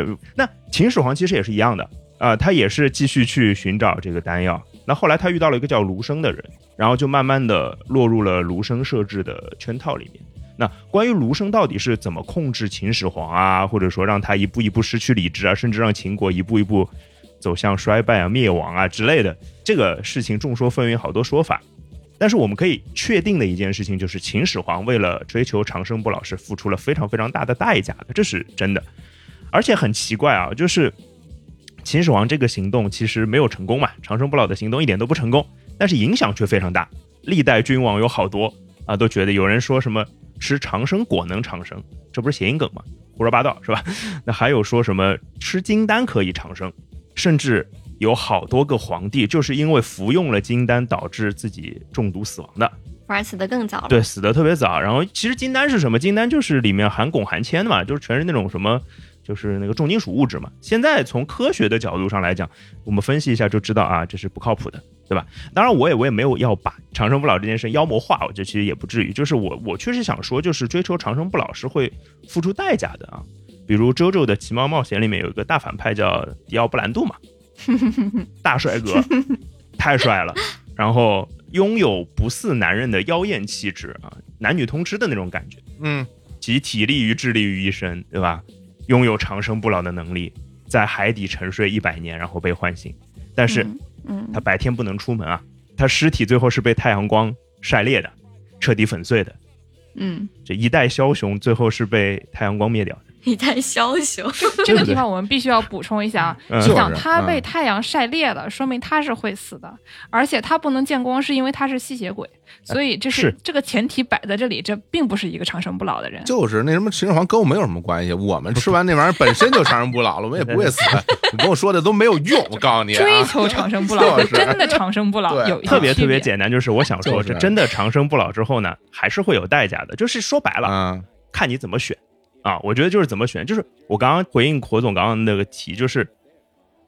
对，那秦始皇其实也是一样的啊、他也是继续去寻找这个丹药。那后来他遇到了一个叫卢生的人，然后就慢慢的落入了卢生设置的圈套里面。那关于卢生到底是怎么控制秦始皇啊，或者说让他一步一步失去理智啊，甚至让秦国一步一步走向衰败啊、灭亡啊之类的，这个事情众说纷纭，好多说法。但是我们可以确定的一件事情就是，秦始皇为了追求长生不老是付出了非常非常大的代价的，这是真的。而且很奇怪啊，就是秦始皇这个行动其实没有成功嘛，长生不老的行动一点都不成功，但是影响却非常大。历代君王有好多啊，都觉得有人说什么吃长生果能长生，这不是谐音梗吗？胡说八道是吧？那还有说什么吃金丹可以长生，甚至有好多个皇帝就是因为服用了金丹导致自己中毒死亡的。反而死得更早。对，死得特别早。然后其实金丹是什么？金丹就是里面含汞含铅的嘛，就是全是那种什么，就是那个重金属物质嘛。现在从科学的角度上来讲，我们分析一下就知道啊，这是不靠谱的，对吧？当然，我也我也没有要把长生不老这件事妖魔化，我觉得其实也不至于。就是我我确实想说，就是追求长生不老是会付出代价的啊。比如《周周的奇妙冒险》里面有一个大反派叫迪奥布兰度嘛，大帅哥，太帅了，然后拥有不似男人的妖艳气质啊，男女通吃的那种感觉，嗯，集体力与智力于一身，对吧？拥有长生不老的能力，在海底沉睡一百年，然后被唤醒，但是嗯，嗯他白天不能出门啊，他尸体最后是被太阳光晒裂的，彻底粉碎的。嗯，这一代枭雄最后是被太阳光灭掉的。一代枭雄。这个地方我们必须要补充一下啊，嗯你想就是他被嗯太阳晒裂了，说明他是会死的，而且他不能见光，是因为他是吸血鬼，所以这是是这个前提摆在这里，这并不是一个长生不老的人。就是那什么秦始皇跟我没有什么关系，我们吃完那玩意儿本身就长生不老了，我们也不会死，你跟我说的都没有用，我告诉你追啊，求长生不老，是真的长生不老有一些特别特别简单，就是我想说，这真的长生不老之后呢，还是会有代价的。就是说白了，嗯看你怎么选啊。我觉得就是怎么选，就是我刚刚回应火总刚刚那个题，就是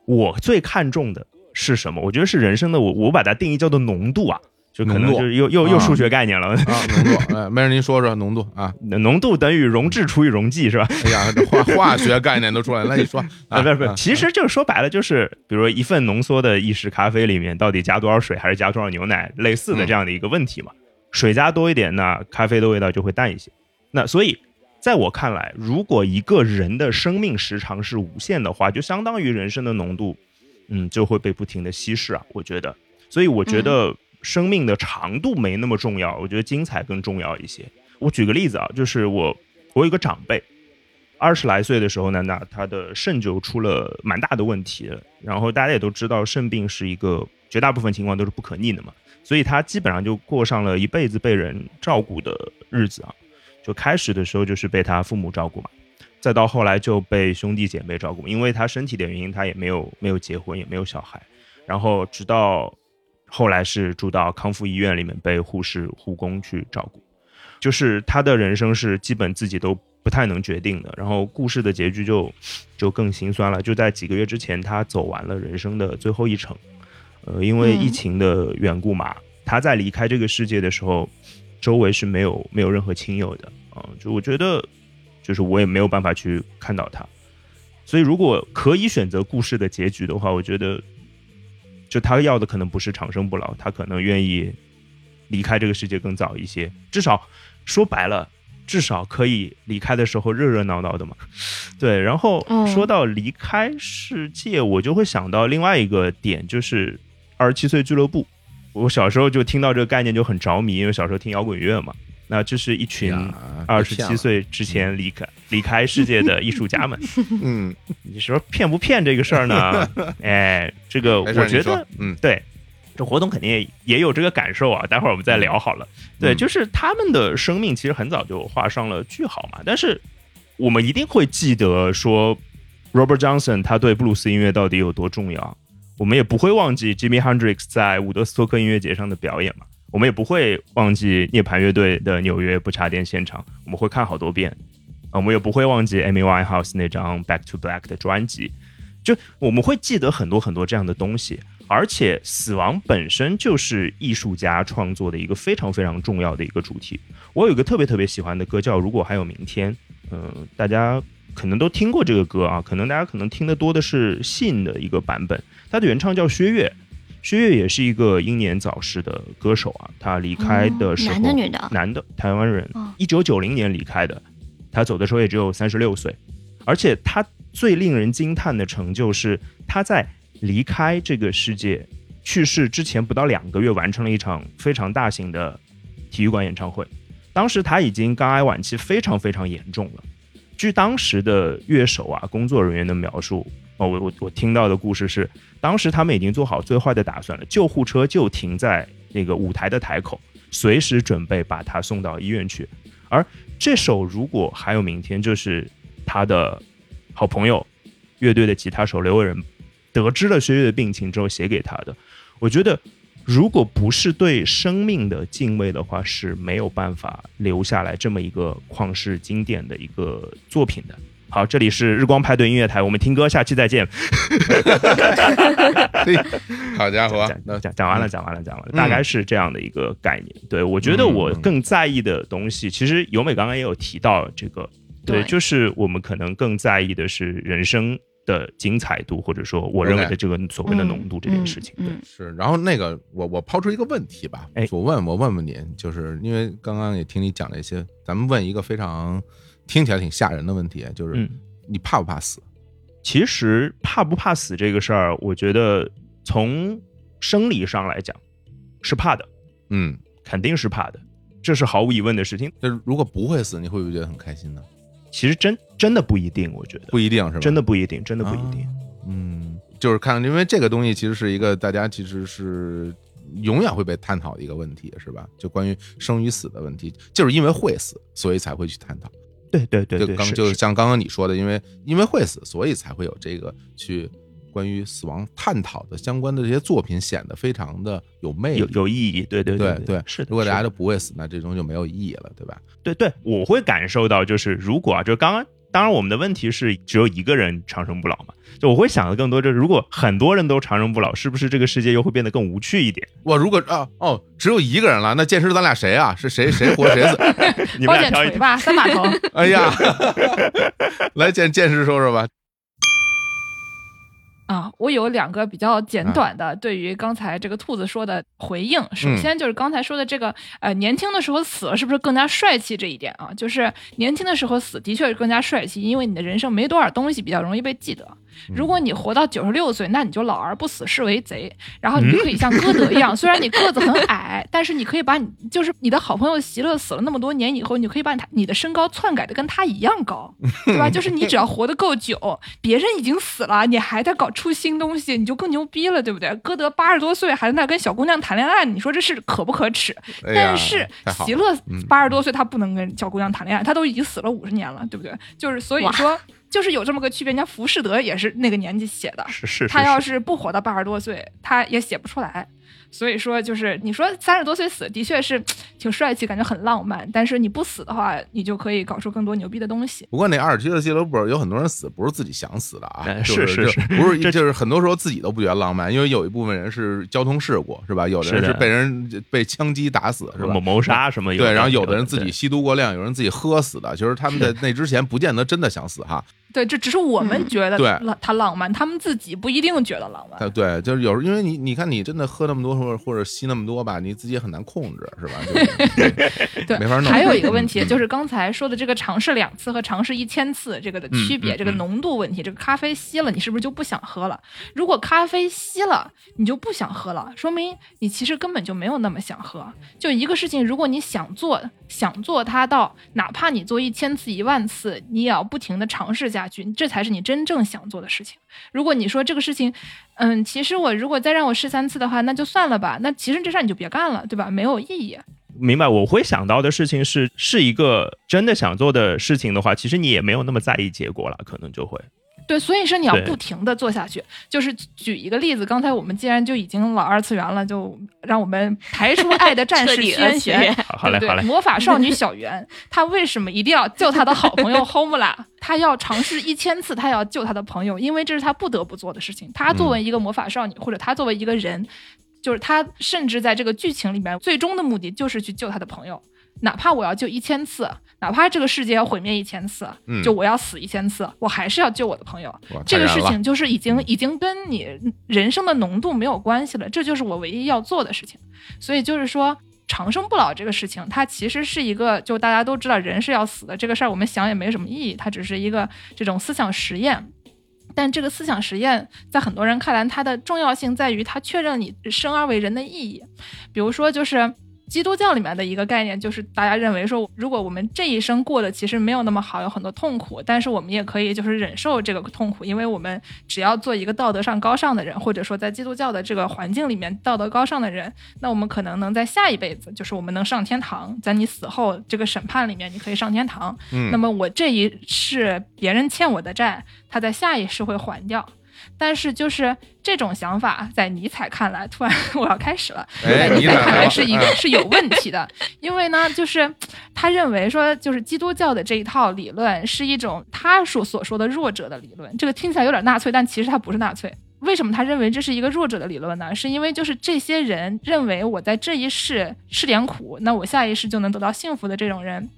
我最看重的是什么？我觉得是人生的我，我把它定义叫做浓度啊，就可能就是又又又啊数学概念了。啊，浓度，哎，没事，您说说浓度啊，浓度等于溶质除以溶剂是吧？哎呀，这化化学概念都出来了，那你说啊，啊，不是不是啊，其实就是说白了，就是比如说一份浓缩的意式咖啡里面到底加多少水，还是加多少牛奶，类似的这样的一个问题嘛。水加多一点那，咖啡的味道就会淡一些。那所以，在我看来，如果一个人的生命时长是无限的话，就相当于人生的浓度，嗯，就会被不停的稀释啊。我觉得，所以我觉得生命的长度没那么重要，我觉得精彩更重要一些。我举个例子啊，就是我我有一个长辈，二十来岁的时候呢，那他的肾就出了蛮大的问题了。然后大家也都知道，肾病是一个绝大部分情况都是不可逆的嘛，所以他基本上就过上了一辈子被人照顾的日子啊。就开始的时候就是被他父母照顾嘛，再到后来就被兄弟姐妹照顾，因为他身体的原因，他也没有没有结婚，也没有小孩，然后直到后来是住到康复医院里面被护士护工去照顾，就是他的人生是基本自己都不太能决定的，然后故事的结局就就更心酸了，就在几个月之前，他走完了人生的最后一程，呃，因为疫情的缘故嘛，他在离开这个世界的时候。周围是没有没有任何亲友的啊，就我觉得，就是我也没有办法去看到他，所以如果可以选择故事的结局的话，我觉得，就他要的可能不是长生不老，他可能愿意离开这个世界更早一些，至少说白了，至少可以离开的时候热热闹闹的嘛。对，然后说到离开世界，我就会想到另外一个点，就是二十七岁俱乐部。我小时候就听到这个概念就很着迷，因为小时候听摇滚乐嘛。那这是一群二十七岁之前离开离开世界的艺术家们。嗯，你说骗不骗这个事儿呢？哎，这个我觉得，嗯，对，这活动肯定也也有这个感受啊。待会儿我们再聊好了。对，就是他们的生命其实很早就画上了句号嘛。但是我们一定会记得说，Robert Johnson 他对布鲁斯音乐到底有多重要。我们也不会忘记 Jimmy Hendrix 在伍德斯托克音乐节上的表演嘛，我们也不会忘记涅槃乐队的纽约不插电现场，我们会看好多遍，我们也不会忘记 Amy Winehouse 那张 Back to Black 的专辑，就我们会记得很多很多这样的东西，而且死亡本身就是艺术家创作的一个非常非常重要的一个主题。我有一个特别特别喜欢的歌叫《如果还有明天》，嗯，大家。可能都听过这个歌啊，可能大家可能听得多的是信的一个版本，它的原唱叫薛岳，薛岳也是一个英年早逝的歌手啊，他离开的时候，男的女的，男的，台湾人，一九九零年离开的，他走的时候也只有三十六岁，而且他最令人惊叹的成就是他在离开这个世界去世之前不到两个月完成了一场非常大型的体育馆演唱会，当时他已经肝癌晚期非常非常严重了。据当时的乐手啊、工作人员的描述，哦，我我我听到的故事是，当时他们已经做好最坏的打算了，救护车就停在那个舞台的台口，随时准备把他送到医院去。而这首如果还有明天，就是他的好朋友乐队的吉他手刘伟仁得知了薛岳的病情之后写给他的。我觉得。如果不是对生命的敬畏的话，是没有办法留下来这么一个旷世经典的一个作品的。好，这里是日光派对音乐台，我们听歌，下期再见。好家伙，讲讲完了，讲完了，讲完了，大概是这样的一个概念。对我觉得我更在意的东西，其实由美刚刚也有提到这个，对，就是我们可能更在意的是人生。的精彩度，或者说我认为的这个所谓的浓度这件事情，对，是。然后那个，我我抛出一个问题吧，哎，我问我问问您，就是因为刚刚也听你讲了一些，咱们问一个非常听起来挺吓人的问题，就是你怕不怕死？其实怕不怕死这个事儿，我觉得从生理上来讲是怕的，嗯，肯定是怕的，这是毫无疑问的事情。那如果不会死，你会不会觉得很开心呢？其实真真的不一定，我觉得不一定是吧？真的不一定，真的不一定。嗯，就是看，因为这个东西其实是一个大家其实是永远会被探讨的一个问题，是吧？就关于生与死的问题，就是因为会死，所以才会去探讨。对对对，就刚就是像刚刚你说的，因为因为会死，所以才会有这个去。关于死亡探讨的相关的这些作品显得非常的有魅力、有有意义。对对对对，是。如果大家都不会死，那这种就没有意义了，对吧？对对，我会感受到，就是如果啊，就刚刚，当然我们的问题是只有一个人长生不老嘛，就我会想的更多，就是如果很多人都长生不老，是不是这个世界又会变得更无趣一点？我如果啊哦，只有一个人了，那剑师咱俩谁啊？是谁谁活谁死？你们俩挑一吧，三把头。哎呀，来剑剑师说说吧。啊，我有两个比较简短的对于刚才这个兔子说的回应。首先就是刚才说的这个，呃，年轻的时候死了是不是更加帅气这一点啊？就是年轻的时候死的确是更加帅气，因为你的人生没多少东西比较容易被记得。如果你活到九十六岁，那你就老而不死，是为贼。然后你就可以像歌德一样，虽然你个子很矮，但是你可以把你就是你的好朋友席勒死了那么多年以后，你可以把他你的身高篡改的跟他一样高，对吧？就是你只要活得够久，别人已经死了，你还在搞出新东西，你就更牛逼了，对不对？歌德八十多岁还在那跟小姑娘谈恋爱，你说这是可不可耻？哎但是席勒嗯八十多岁，他不能跟小姑娘谈恋爱，他都已经死了五十年了，对不对？就是所以说，就是有这么个区别。人家浮士德也是那个年纪写的，是是是，他要是不活到八十多岁，他也写不出来。所以说，就是你说三十多岁死，的确是挺帅气，感觉很浪漫。但是你不死的话，你就可以搞出更多牛逼的东西。不过那阿尔奇的俱乐部有很多人死不是自己想死的啊，是是就是不是就是很多时候自己都不觉得浪漫，因为有一部分人是交通事故是吧？有的人是被人被枪击打死是吧谋？杀什么对，然后有的人自己吸毒过量，有人自己喝死的，就是他们在那之前不见得真的想死哈。对，这只是我们觉得对浪他浪漫，他们自己不一定觉得浪漫。呃，对，就是有时候因为你你看你真的喝那么多或者或者吸那么多吧，你自己也很难控制是吧？就是 对，没法弄还有一个问 题嗯就是刚才说的这个尝试两次和尝试一千次这个的区别，这个浓度问题。这个咖啡吸了，你是不是就不想喝了？如果咖啡吸了，你就不想喝了，说明你其实根本就没有那么想喝。就一个事情，如果你想做，想做它到哪怕你做一千次、一万次，你也要不停的尝试下下去，这才是你真正想做的事情。如果你说这个事情，嗯，其实我如果再让我试三次的话，那就算了吧。那其实这事儿你就别干了，对吧？没有意义。明白。我会想到的事情是，是一个真的想做的事情的话，其实你也没有那么在意结果了，可能就会。对，所以说你要不停的做下去。就是举一个例子，刚才我们既然就已经老二次元了，就让我们排除爱的战士彻底轩辕二次元。好好嘞，好嘞。对对魔法少女小圆，她为什么一定要救她的好朋友 Homela？她要尝试一千次，她要救她的朋友，因为这是她不得不做的事情。她作为一个魔法少女，或者她作为一个人，就是她甚至在这个剧情里面，最终的目的就是去救她的朋友。哪怕我要救一千次，哪怕这个世界要毁灭一千次，嗯就我要死一千次，我还是要救我的朋友。这个事情就是已经已经跟你人生的浓度没有关系了，这就是我唯一要做的事情。所以就是说，长生不老这个事情，它其实是一个就大家都知道人是要死的这个事儿，我们想也没什么意义，它只是一个这种思想实验。但这个思想实验在很多人看来，它的重要性在于它确认你生而为人的意义。比如说，就是基督教里面的一个概念，就是大家认为说，如果我们这一生过得其实没有那么好，有很多痛苦，但是我们也可以就是忍受这个痛苦，因为我们只要做一个道德上高尚的人，或者说在基督教的这个环境里面道德高尚的人，那我们可能能在下一辈子，就是我们能上天堂，在你死后这个审判里面，你可以上天堂。嗯那么我这一世别人欠我的债，他在下一世会还掉。但是就是这种想法，在尼采看来，突然 我要开始了。哎在尼采看来是一个哎是有问题的，因为呢，就是他认为说，就是基督教的这一套理论是一种他所所说的弱者的理论。这个听起来有点纳粹，但其实他不是纳粹。为什么他认为这是一个弱者的理论呢？是因为就是这些人认为我在这一世吃点苦，那我下一世就能得到幸福的这种人，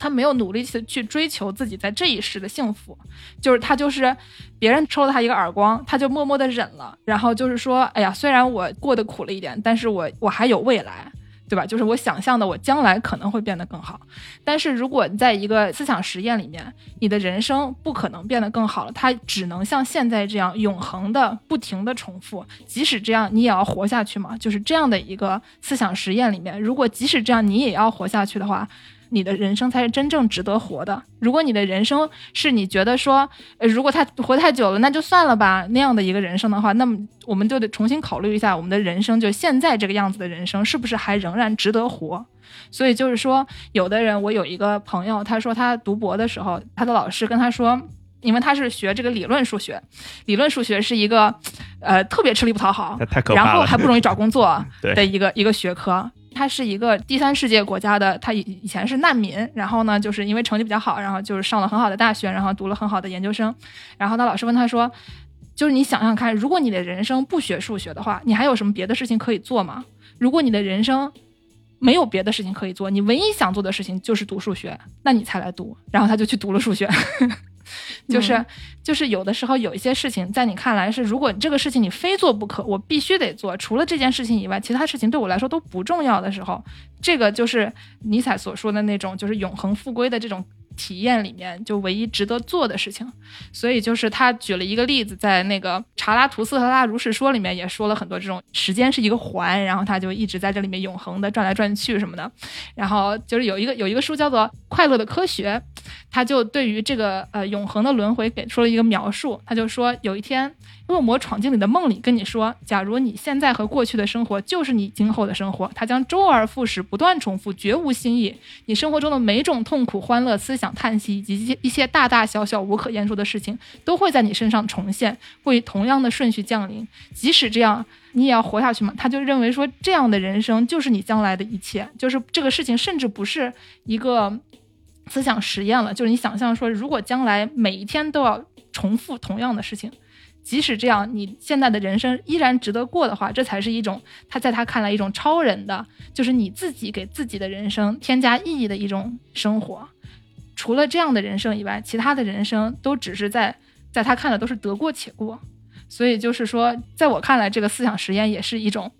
他没有努力去去追求自己在这一世的幸福，就是他就是别人抽了他一个耳光，他就默默的忍了，然后就是说，哎呀，虽然我过得苦了一点，但是我我还有未来。对吧？就是我想象的，我将来可能会变得更好。但是如果你在一个思想实验里面，你的人生不可能变得更好了，它只能像现在这样永恒的、不停的重复。即使这样，你也要活下去嘛？就是这样的一个思想实验里面，如果即使这样你也要活下去的话，你的人生才是真正值得活的。如果你的人生是你觉得说，呃，如果他活太久了，那就算了吧，那样的一个人生的话，那么我们就得重新考虑一下，我们的人生就现在这个样子的人生，是不是还仍然值得活？所以就是说，有的人，我有一个朋友，他说他读博的时候，他的老师跟他说。因为他是学这个理论数学，理论数学是一个，呃，特别吃力不讨好。然后还不容易找工作的一个一个学科。他是一个第三世界国家的，他以以前是难民，然后呢，就是因为成绩比较好，然后就是上了很好的大学，然后读了很好的研究生。然后他老师问他说：“就是你想想看，如果你的人生不学数学的话，你还有什么别的事情可以做吗？如果你的人生没有别的事情可以做，你唯一想做的事情就是读数学，那你才来读。”然后他就去读了数学。就是、嗯。就是有的时候有一些事情，在你看来是，如果这个事情你非做不可，我必须得做，除了这件事情以外，其他事情对我来说都不重要的时候，这个就是尼采所说的那种，就是永恒复归的这种体验里面就唯一值得做的事情。所以就是他举了一个例子，在那个《查拉图斯特拉如是说》里面也说了很多这种时间是一个环，然后他就一直在这里面永恒的转来转去什么的。然后就是有一个有一个书叫做《快乐的科学》，他就对于这个呃永恒的轮回给出了一个描述。他就说有一天恶魔闯进你的梦里，跟你说，假如你现在和过去的生活就是你今后的生活，它将周而复始，不断重复，绝无新意。你生活中的每种痛苦、欢乐、思想、叹息，以及一些一些大大小小无可言说的事情，都会在你身上重现，会以同样的顺序降临。即使这样，你也要活下去嘛？他就认为说，这样的人生就是你将来的一切，就是这个事情，甚至不是一个思想实验了，就是你想象说，如果将来每一天都要重复同样的事情。即使这样，你现在的人生依然值得过的话，这才是一种他在他看来一种超人的，就是你自己给自己的人生添加意义的一种生活。除了这样的人生以外，其他的人生都只是在在他看来都是得过且过。所以就是说，在我看来，这个思想实验也是一种，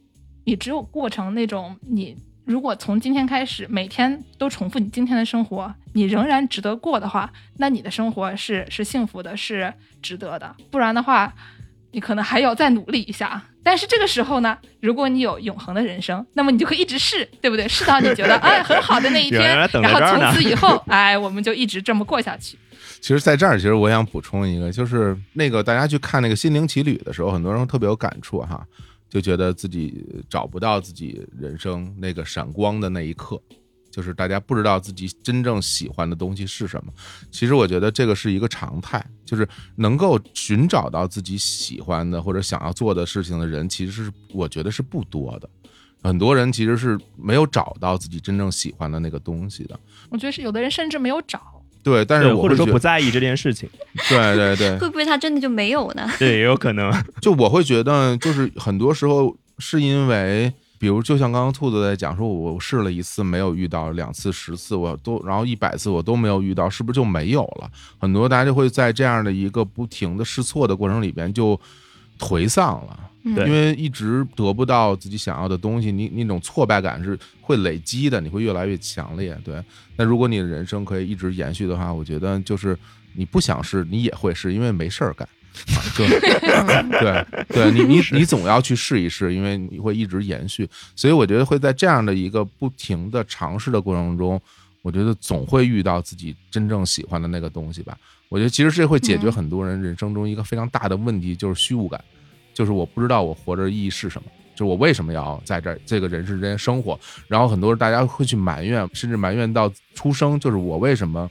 你只有过程那种你。如果从今天开始每天都重复你今天的生活，你仍然值得过的话，那你的生活是是幸福的，是值得的。不然的话，你可能还要再努力一下。但是这个时候呢，如果你有永恒的人生，那么你就可以一直试，对不对？试到你觉得 哎很好的那一天，然后从此以后，哎，我们就一直这么过下去。其实，在这儿，其实我想补充一个，就是那个大家去看那个《心灵奇旅》的时候，很多人特别有感触哈。就觉得自己找不到自己人生那个闪光的那一刻，就是大家不知道自己真正喜欢的东西是什么。其实我觉得这个是一个常态，就是能够寻找到自己喜欢的或者想要做的事情的人，其实是我觉得是不多的。很多人其实是没有找到自己真正喜欢的那个东西的。我觉得是有的人甚至没有找。对，但是或者说不在意这件事情，对对对，会不会他真的就没有呢？对，也有可能。就我会觉得，就是很多时候是因为，比如就像刚刚兔子在讲说，我试了一次没有遇到，两次、十次我都，然后一百次我都没有遇到，是不是就没有了？很多大家就会在这样的一个不停的试错的过程里边就颓丧了。因为一直得不到自己想要的东西，你那种挫败感是会累积的，你会越来越强烈。对，那如果你的人生可以一直延续的话，我觉得就是你不想试，你也会试，因为没事儿干。对，对，对你，你你总要去试一试，因为你会一直延续。所以我觉得会在这样的一个不停的尝试的过程中，我觉得总会遇到自己真正喜欢的那个东西吧。我觉得其实这会解决很多人人生中一个非常大的问题，就是虚无感。就是我不知道我活着意义是什么，就是我为什么要在这这个人世间生活。然后很多大家会去埋怨，甚至埋怨到出生，就是我为什么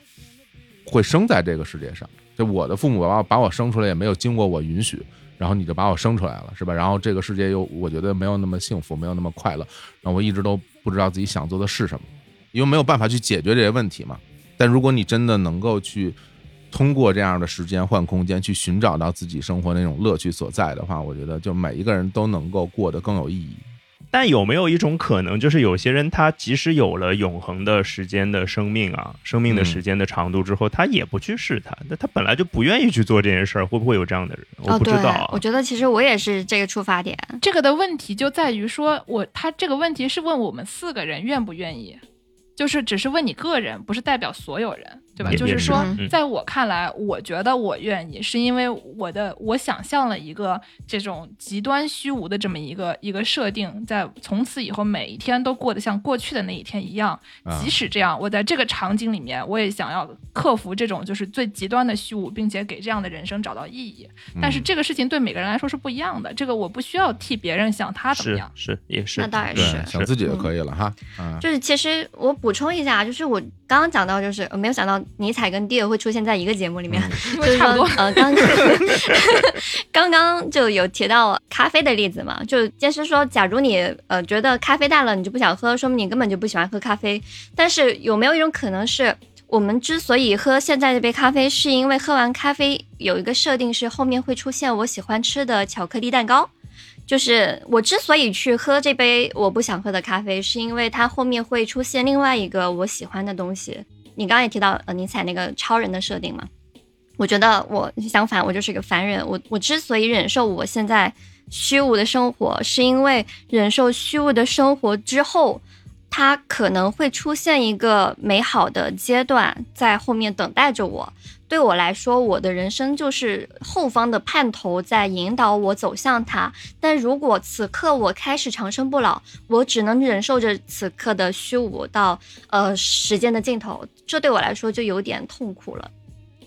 会生在这个世界上？就我的父母把把我生出来也没有经过我允许，然后你就把我生出来了，是吧？然后这个世界又我觉得没有那么幸福，没有那么快乐。然后我一直都不知道自己想做的是什么，因为没有办法去解决这些问题嘛。但如果你真的能够去。通过这样的时间换空间去寻找到自己生活那种乐趣所在的话，我觉得就每一个人都能够过得更有意义。但有没有一种可能，就是有些人他即使有了永恒的时间的生命啊，生命的时间的长度之后，他也不去试探，那他本来就不愿意去做这件事儿，会不会有这样的人？我不知道。我觉得其实我也是这个出发点。这个的问题就在于说，我他这个问题是问我们四个人愿不愿意，就是只是问你个人，不是代表所有人。对吧？就是说，在我看来，我觉得我愿意，是因为我的我想象了一个这种极端虚无的这么一个一个设定，在从此以后每一天都过得像过去的那一天一样。即使这样，我在这个场景里面，我也想要克服这种就是最极端的虚无，并且给这样的人生找到意义。但是这个事情对每个人来说是不一样的，这个我不需要替别人想他怎么样，是也是，那当然是想自己就可以了哈。就是其实我补充一下，就是我刚刚讲到，就是我没有想到。尼采跟蒂尔会出现在一个节目里面，就是说，呃，刚 刚刚就有提到咖啡的例子嘛，就就是说，假如你呃觉得咖啡淡了，你就不想喝，说明你根本就不喜欢喝咖啡。但是有没有一种可能是，我们之所以喝现在这杯咖啡，是因为喝完咖啡有一个设定是后面会出现我喜欢吃的巧克力蛋糕？就是我之所以去喝这杯我不想喝的咖啡，是因为它后面会出现另外一个我喜欢的东西。你刚刚也提到，呃，尼采那个超人的设定嘛，我觉得我相反，我就是一个凡人。我我之所以忍受我现在虚无的生活，是因为忍受虚无的生活之后，它可能会出现一个美好的阶段在后面等待着我。对我来说，我的人生就是后方的盼头在引导我走向它。但如果此刻我开始长生不老，我只能忍受着此刻的虚无到呃时间的尽头，这对我来说就有点痛苦了。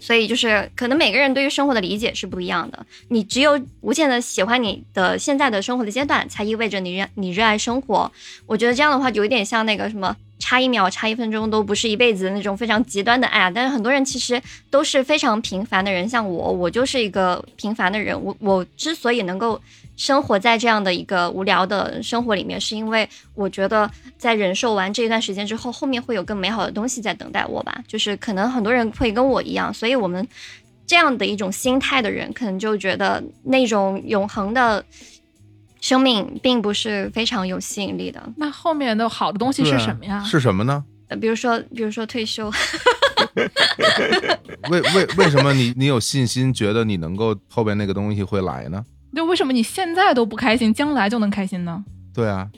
所以就是可能每个人对于生活的理解是不一样的。你只有无限的喜欢你的现在的生活的阶段，才意味着你热你热爱生活。我觉得这样的话有一点像那个什么。差一秒、差一分钟都不是一辈子的那种非常极端的爱，但是很多人其实都是非常平凡的人，像我，我就是一个平凡的人。我我之所以能够生活在这样的一个无聊的生活里面，是因为我觉得在忍受完这一段时间之后，后面会有更美好的东西在等待我吧。就是可能很多人会跟我一样，所以我们这样的一种心态的人，可能就觉得那种永恒的。生命并不是非常有吸引力的。那后面的好的东西是什么呀？是什么呢？呃，比如说，比如说退休。为为为什么你你有信心觉得你能够后边那个东西会来呢？就为什么你现在都不开心，将来就能开心呢？对啊。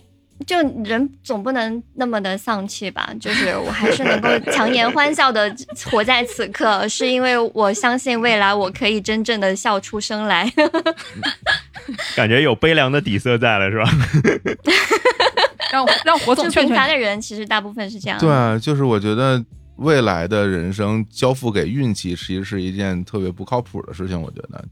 就人总不能那么的丧气吧？就是我还是能够强颜欢笑的活在此刻，是因为我相信未来我可以真正的笑出声来。感觉有悲凉的底色在了，是吧？让让火总劝平凡的人，其实大部分是这样。对啊，就是我觉得未来的人生交付给运气，其实是一件特别不靠谱的事情。我觉得。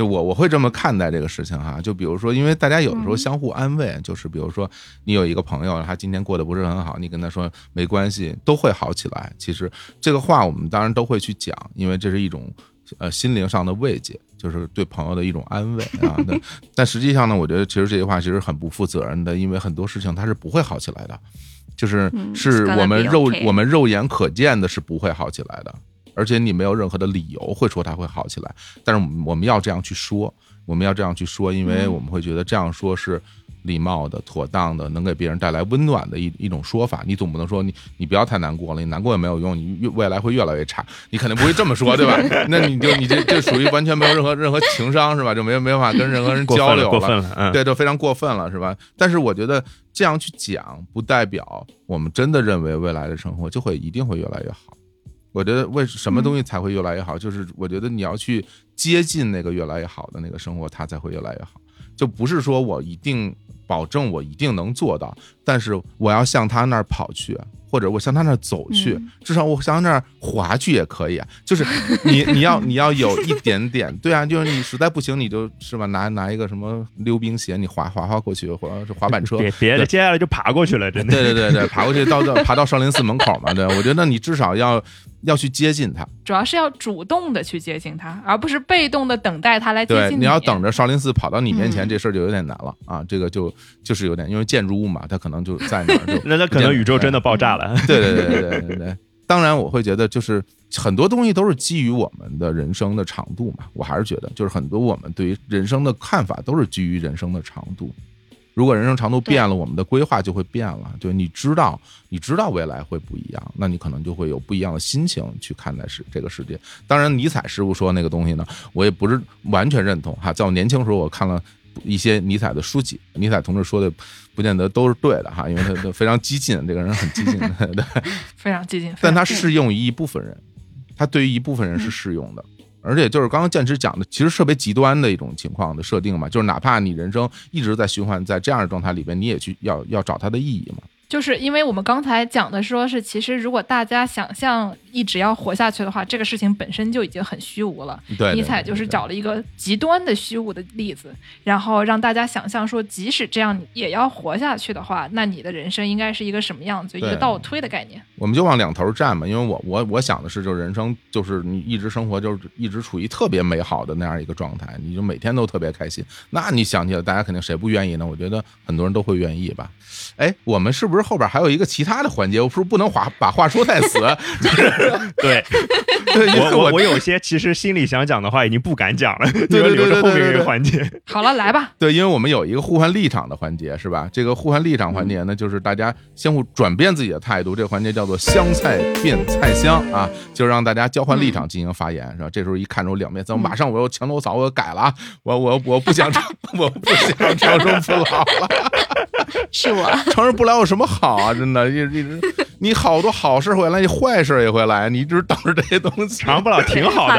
就我我会这么看待这个事情哈，就比如说，因为大家有的时候相互安慰，就是比如说你有一个朋友，他今天过得不是很好，你跟他说没关系，都会好起来。其实这个话我们当然都会去讲，因为这是一种呃心灵上的慰藉，就是对朋友的一种安慰啊。但但实际上呢，我觉得其实这句话其实很不负责任的，因为很多事情它是不会好起来的，就是是我们肉我们肉眼可见的是不会好起来的。而且你没有任何的理由会说它会好起来，但是我们要这样去说，我们要这样去说，因为我们会觉得这样说是礼貌的、妥当的，能给别人带来温暖的一一种说法。你总不能说你你不要太难过了，你难过也没有用，你未来会越来越差。你肯定不会这么说，对吧？那你就 你这这属于完全没有任何任何情商是吧？就没有没办法跟任何人交流了，对，就非常过分了是吧？但是我觉得这样去讲，不代表我们真的认为未来的生活就会一定会越来越好。我觉得为什么东西才会越来越好？就是我觉得你要去接近那个越来越好的那个生活，它才会越来越好。就不是说我一定保证我一定能做到，但是我要向他那儿跑去。或者我向他那儿走去，至少我向他那儿滑去也可以啊。就是 你你要你要有一点点，对啊，就是你实在不行，你就是吧，拿拿一个什么溜冰鞋，你滑滑滑过去，或者是滑板车，别别的，接下来就爬过去了，真的。对对对对，爬过去到到爬到少林寺门口嘛，对，我觉得你至少要要去接近他，主要是要主动的去接近他，而不是被动的等待他来接近你。你要等着少林寺跑到你面前，这事儿就有点难了啊。这个就就是有点，因为建筑物嘛，它可能就在那儿，就那那可能宇宙真的爆炸了。对对对对对对，当然我会觉得，就是很多东西都是基于我们的人生的长度嘛。我还是觉得，就是很多我们对于人生的看法都是基于人生的长度。如果人生长度变了，我们的规划就会变了。就你知道，你知道未来会不一样，那你可能就会有不一样的心情去看待世这个世界。当然，尼采师傅说那个东西呢，我也不是完全认同哈。在我年轻时候，我看了。一些尼采的书籍，尼采同志说的不见得都是对的哈，因为他非常激进，这个人很激进，对，非常激进。但他适用于一部分人，他对于一部分人是适用的，而且就是刚刚建池讲的，其实特别极端的一种情况的设定嘛，就是哪怕你人生一直在循环在这样的状态里边，你也去要要找它的意义嘛。就是因为我们刚才讲的说是，其实如果大家想象一直要活下去的话，这个事情本身就已经很虚无了。对，尼采就是找了一个极端的虚无的例子，然后让大家想象说，即使这样也要活下去的话，那你的人生应该是一个什么样子？一个倒推的概念。我们就往两头站嘛，因为我我我想的是，就是人生就是你一直生活就是一直处于特别美好的那样一个状态，你就每天都特别开心。那你想起来，大家肯定谁不愿意呢？我觉得很多人都会愿意吧。哎，我们是不是后边还有一个其他的环节？我是不是不能话把话说太死？对，我我我有些其实心里想讲的话已经不敢讲了，对 对留着后面一个环节。好了，来吧。对，因为我们有一个互换立场的环节，是吧？这个互换立场环节呢，就是大家相互转变自己的态度。这个环节叫做“香菜变菜香”啊，就让大家交换立场进行发言，是吧？这时候一看出两面，怎么马上我又墙头草，我又改了啊！我我我不想长，我不想长生不老了。是我。承认不了有什么好啊？真的，一一直你好多好事会来，你坏事也会来，你一直等着这些东西。长不了挺好的。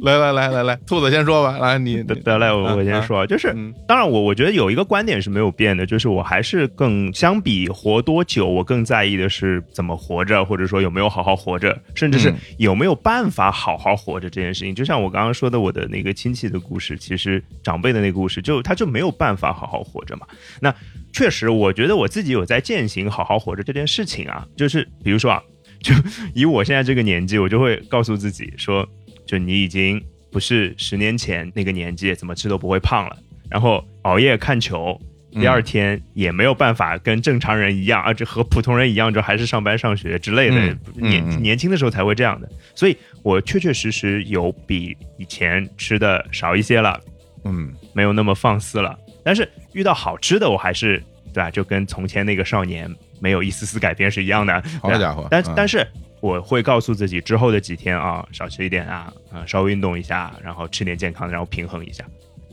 来来来来来，兔子先说吧，来你得得嘞，我我先说，就是嗯当然我我觉得有一个观点是没有变的，就是我还是更相比活多久，我更在意的是怎么活着，或者说有没有好好活着，甚至是嗯有没有办法好好活着这件事情。就像我刚刚说的，我的那个亲戚的故事，其实长辈的那个故事，就他就没有办法好好活着嘛。那确实，我觉得我自己有在践行好好活着这件事情啊，就是比如说啊，就以我现在这个年纪，我就会告诉自己说，就你已经不是十年前那个年纪，怎么吃都不会胖了。然后熬夜看球，第二天也没有办法跟正常人一样，而且和普通人一样，就还是上班上学之类的。嗯嗯年嗯年轻的时候才会这样的，所以我确确实实有比以前吃的少一些了，嗯没有那么放肆了。但是遇到好吃的，我还是对吧？就跟从前那个少年没有一丝丝改变是一样的。好家伙但嗯但是我会告诉自己，之后的几天啊，少吃一点啊，啊，稍微运动一下，然后吃点健康的，然后平衡一下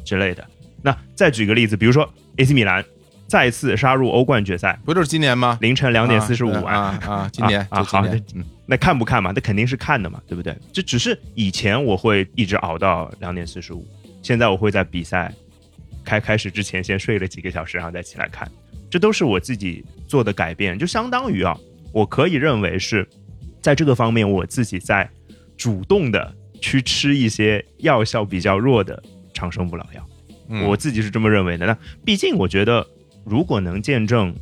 之类的。那再举个例子，比如说 AC 米兰再次杀入欧冠决赛，不就是今年吗？凌晨两点四十五啊啊！今年啊好，嗯那看不看嘛？那肯定是看的嘛，对不对？这只是以前我会一直熬到两点四十五，现在我会在比赛开开始之前先睡了几个小时，然后再起来看，这都是我自己做的改变，就相当于啊，我可以认为是在这个方面我自己在主动的去吃一些药效比较弱的长生不老药。嗯我自己是这么认为的。那毕竟我觉得，如果能见证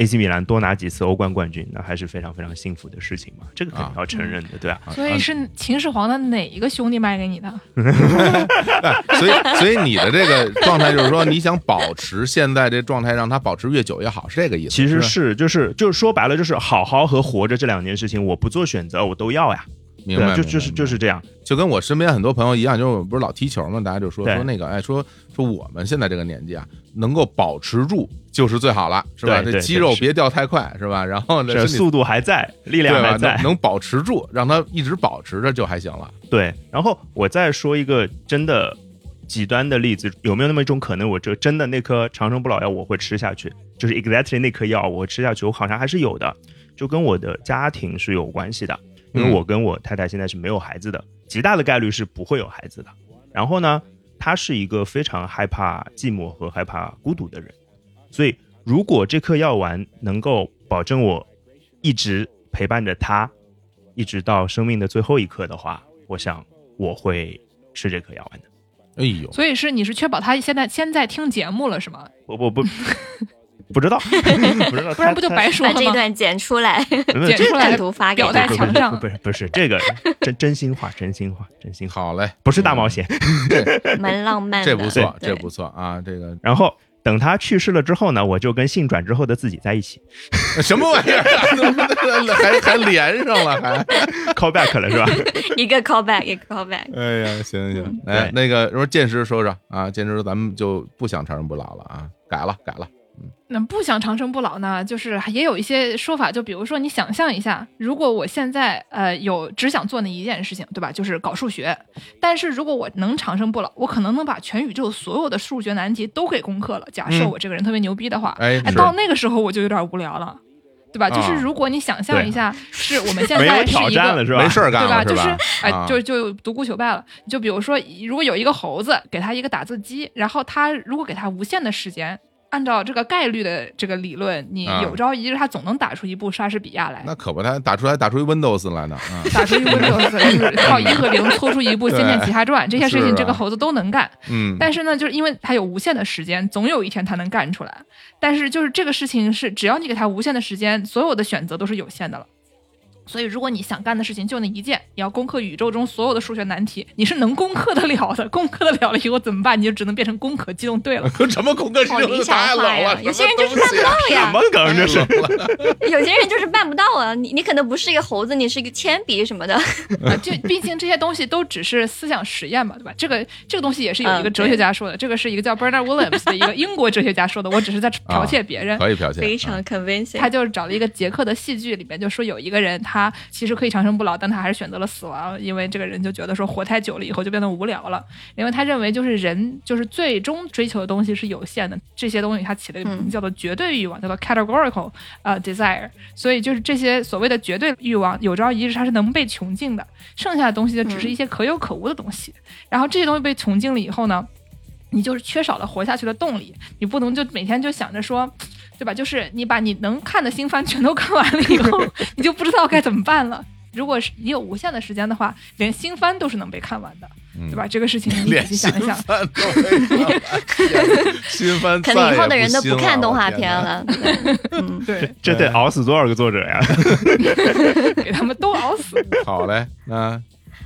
AC 米兰多拿几次欧冠冠军，那还是非常非常幸福的事情嘛，这个肯定要承认的，对啊。所以是秦始皇的哪一个兄弟卖给你的？所以，所以你的这个状态就是说，你想保持现在这状态，让它保持越久越好，是这个意思？其实是就是就是说白了，就是好好和活着这两件事情，我不做选择，我都要呀。明白，就就是就是这样。就跟我身边很多朋友一样，就是我不是老踢球嘛，大家就说说那个，哎，说说我们现在这个年纪啊，能够保持住就是最好了，是吧？这肌肉别掉太快，是吧？然后这速度还在，力？量还在能，保持住，让它一直保持着就还行了。对。然后我再说一个真的极端的例子，有没有那么一种可能，我这真的那颗长生不老药我会吃下去，就是 exactly 那颗药我吃下去，我好像还是有的，就跟我的家庭是有关系的，因为嗯我跟我太太现在是没有孩子的，极大的概率是不会有孩子的。然后呢，他是一个非常害怕寂寞和害怕孤独的人，所以如果这颗药丸能够保证我一直陪伴着他，一直到生命的最后一刻的话，我想我会吃这颗药丸的。哎呦，所以是你是确保他现在现在听节目了是吗？我不不不知道，不知道，不然不就白说了吗？把这一段剪出来，剪出来单独发给表在他。墙上不是不是这个真真心话，真心话，真心话，好嘞，不是大冒险。蛮浪漫，这不错，这不错啊！这个然后等他去世了之后呢，我就跟性转之后的自己在一起什么玩意儿啊？还还连上了，还 call back 了是吧？一个 callback，一个 callback。哎呀，行行行，哎，那个说剑师说说啊，剑师说咱们就不想长生不老了啊，改了改了，那不想长生不老呢，就是也有一些说法，就比如说你想象一下，如果我现在呃有只想做那一件事情，对吧？就是搞数学，但是如果我能长生不老，我可能能把全宇宙所有的数学难题都给攻克了。假设嗯我这个人特别牛逼的话，哎，哎，到那个时候我就有点无聊了，对吧？就是啊如果你想象一下，是我们现没有在是一个挑战了是吧？没事儿干对吧？就是吧？哎、啊就就独孤求败了。就比如说，如果有一个猴子，给他一个打字机，然后他如果给他无限的时间，按照这个概率的这个理论，你啊有朝一日他总能打出一部莎士比亚来。那可不，他打出来打出一 Windows 来呢，啊，打出一 Windows，就是靠一和零搓出一部《仙剑奇侠传》，这些事情这个猴子都能干。嗯，但是呢，就是因为他有无限的时间，总有一天他能干出来。但是就是这个事情是，只要你给他无限的时间，所有的选择都是有限的了。所以，如果你想干的事情就那一件，你要攻克宇宙中所有的数学难题，你是能攻克得了的。攻克得了了以后怎么办？你就只能变成攻壳机动队了。什么攻克好理想太冷化呀了，！有些人就是办不到什呀，么梗这是？有些人就是办不到啊。你你可能不是一个猴子，你是一个铅笔什么的。啊，这毕竟这些东西都只是思想实验嘛，对吧？这个这个东西也是有一个嗯哲学家说的，这个是一个叫 Bernard Williams 的一个英国哲学家说的，我只是在 剽窃别人。可以剽窃，非常 convincing。他就是找了一个捷克的戏剧里面，就说有一个人他他其实可以长生不老，但他还是选择了死亡，因为这个人就觉得说活太久了以后就变得无聊了，因为他认为就是人就是最终追求的东西是有限的，这些东西他起了一个名字叫做绝对欲望，叫做 categorical 呃 desire，所以就是这些所谓的绝对欲望，有朝一日它是能被穷尽的，剩下的东西就只是一些可有可无的东西，然后这些东西被穷尽了以后呢？你就是缺少了活下去的动力，你不能就每天就想着说，对吧？就是你把你能看的新番全都看完了以后，你就不知道该怎么办了。如果是你有无限的时间的话，连新番都是能被看完的，对吧？这个事情 你仔细想一想。新番可能以后的人都不看动画片了。嗯，对，这得熬死多少个作者呀？给他们都熬死。好嘞，那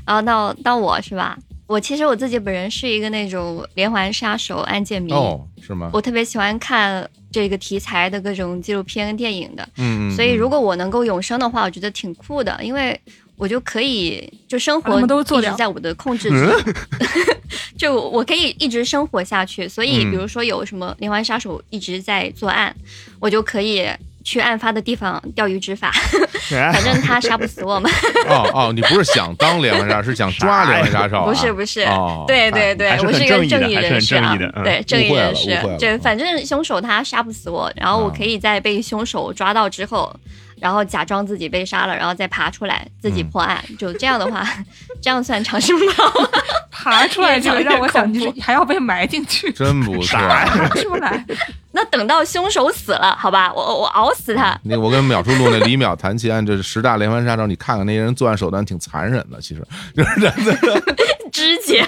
啊，到到我是吧？我其实我自己本人是一个那种连环杀手案件迷，哦，是吗？我特别喜欢看这个题材的各种纪录片跟电影的，嗯，所以如果我能够永生的话，我觉得挺酷的，因为我就可以就生活一直在我的控制之中，就我可以一直生活下去。所以嗯比如说有什么连环杀手一直在作案，我就可以去案发的地方钓鱼执法，反正他杀不死我们。哦哦，你不是想当连环杀手，是想抓连环杀手啊？不是不是，哦对对对我是一个正义人士啊正义的，嗯对正义人士误会了，对，嗯反正凶手他杀不死我，然后我啊可以在被凶手抓到之后，然后假装自己被杀了，然后再爬出来自己嗯破案，就这样的话，这样算长生不老吗？爬出来这个让我想，恐怖就是还要被埋进去，真不是。爬出来。那等到凶手死了，好吧，我我熬死他，那我跟淼叔录那李淼谈奇案，这是十大连环杀手，你看看那些人作案手段挺残忍的，其实 就是真的 肢解，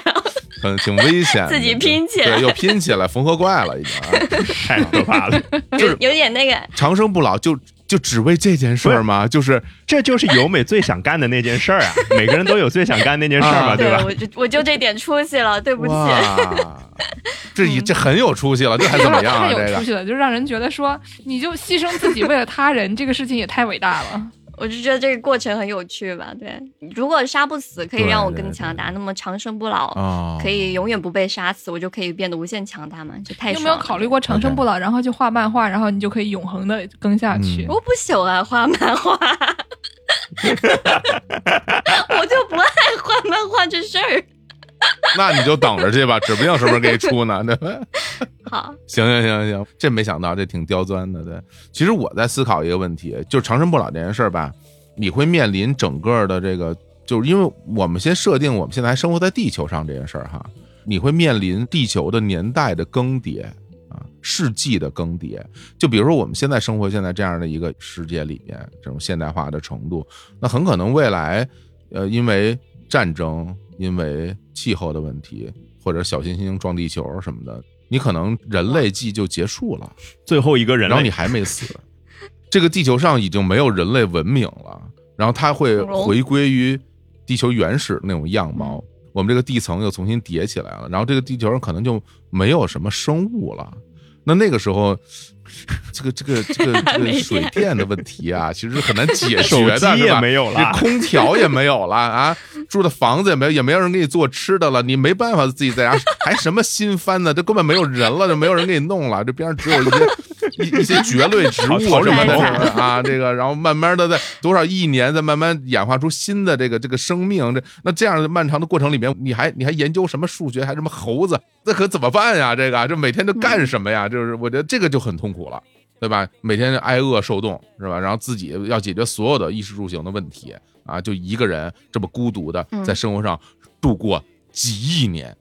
很挺危险，自己拼起来对，又拼起来，缝合怪了已经啊。太可怕了。就是有点那个，长生不老就就只为这件事儿吗？就是这就是由美最想干的那件事儿啊！每个人都有最想干那件事儿嘛，啊对吧？我就我就这点出息了，对不起。哇，这已这很有出息了，这还怎么样啊？太有出息了，就让人觉得说，你就牺牲自己为了他人，这个事情也太伟大了。我就觉得这个过程很有趣吧。对，如果杀不死可以让我更强大，那么长生不老哦，可以永远不被杀死，我就可以变得无限强大嘛，就太你有。没有考虑过长生不老，然后就画漫画，然后你就可以永恒的更下去？嗯我不喜欢画漫画，我就不爱画漫画这事儿。那你就等着去吧，指不定什么时候给你出呢，对吧？好，行行行行，这没想到，这挺刁钻的。对，其实我在思考一个问题，就长生不老这件事儿吧，你会面临整个的这个，就是因为我们先设定我们现在还生活在地球上这件事儿哈，你会面临地球的年代的更迭啊，世纪的更迭。就比如说我们现在生活现在这样的一个世界里面，这种现代化的程度，那很可能未来，呃，因为战争，因为气候的问题，或者小行星撞地球什么的，你可能人类纪就结束了，最后一个人类，然后你还没死，这个地球上已经没有人类文明了，然后它会回归于地球原始那种样貌，我们这个地层又重新叠起来了，然后这个地球上可能就没有什么生物了。那那个时候，这个这个这个 这个水电的问题啊，其实很难解决的，机也是吧？没有了你，空调也没有了啊，住的房子也没有，也没有人给你做吃的了，你没办法自己在家，还什么新番呢？这根本没有人了，就没有人给你弄了，这边上只有一些一一些蕨类植物好什么的这个啊，这个，然后慢慢的在多少亿年，再慢慢演化出新的这个这个生命，这那这样的漫长的过程里面，你还你还研究什么数学，还什么猴子，那可怎么办呀？这个这每天都干什么呀？就是我觉得这个就很痛苦了。对吧？每天挨饿受冻是吧？然后自己要解决所有的衣食住行的问题啊，就一个人这么孤独的嗯在生活上度过几亿年、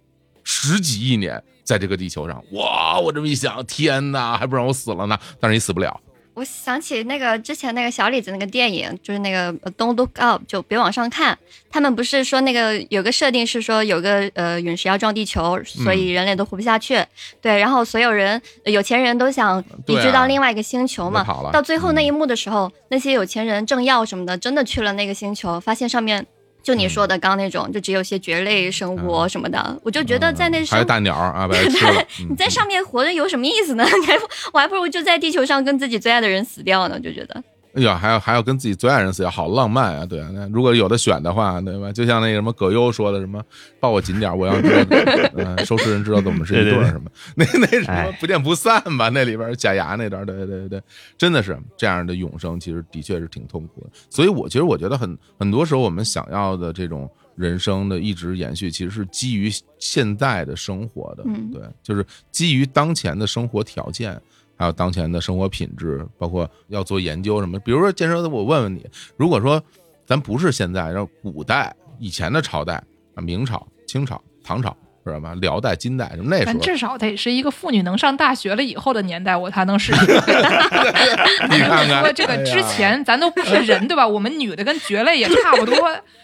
十几亿年，在这个地球上，哇！我这么一想，天哪，还不让我死了呢？但是你死不了，我想起那个之前那个小李子那个电影，就是那个呃 Don't Look Up，就别往上看。他们不是说那个有个设定是说有个呃陨石要撞地球，所以人类都活不下去。对，然后所有人呃有钱人都想移居到另外一个星球嘛。到最后那一幕的时候，那些有钱人政要什么的真的去了那个星球，发现上面。就你说的刚刚那种，就只有些蕨类生物什么的，我就觉得在那还有大鸟啊，把它吃了。嗯你在上面活着有什么意思呢？你还不我还不如就在地球上跟自己最爱的人死掉呢，就觉得哎呀，还要还要跟自己最爱人死要好浪漫啊！对啊，那如果有的选的话，对吧？就像那个什么葛优说的什么“抱我紧点，我要知道，嗯，收尸人知道我们是一对儿什么”，那那什么不见不散吧？那里边假牙那段，对对对对，真的是这样的永生，其实的确是挺痛苦的。所以，我其实我觉得很很多时候我们想要的这种人生的一直延续，其实是基于现在的生活的，对，就是基于当前的生活条件。还有当前的生活品质，包括要做研究什么。比如说，建设，我问问你，如果说咱不是现在，要古代以前的朝代啊，明朝、清朝、唐朝，知道吗？辽代、金代什么那时候，至少得是一个妇女能上大学了以后的年代，我才能适应。你看看，说这个之前咱都不是人，对吧？我们女的跟蕨类也差不多。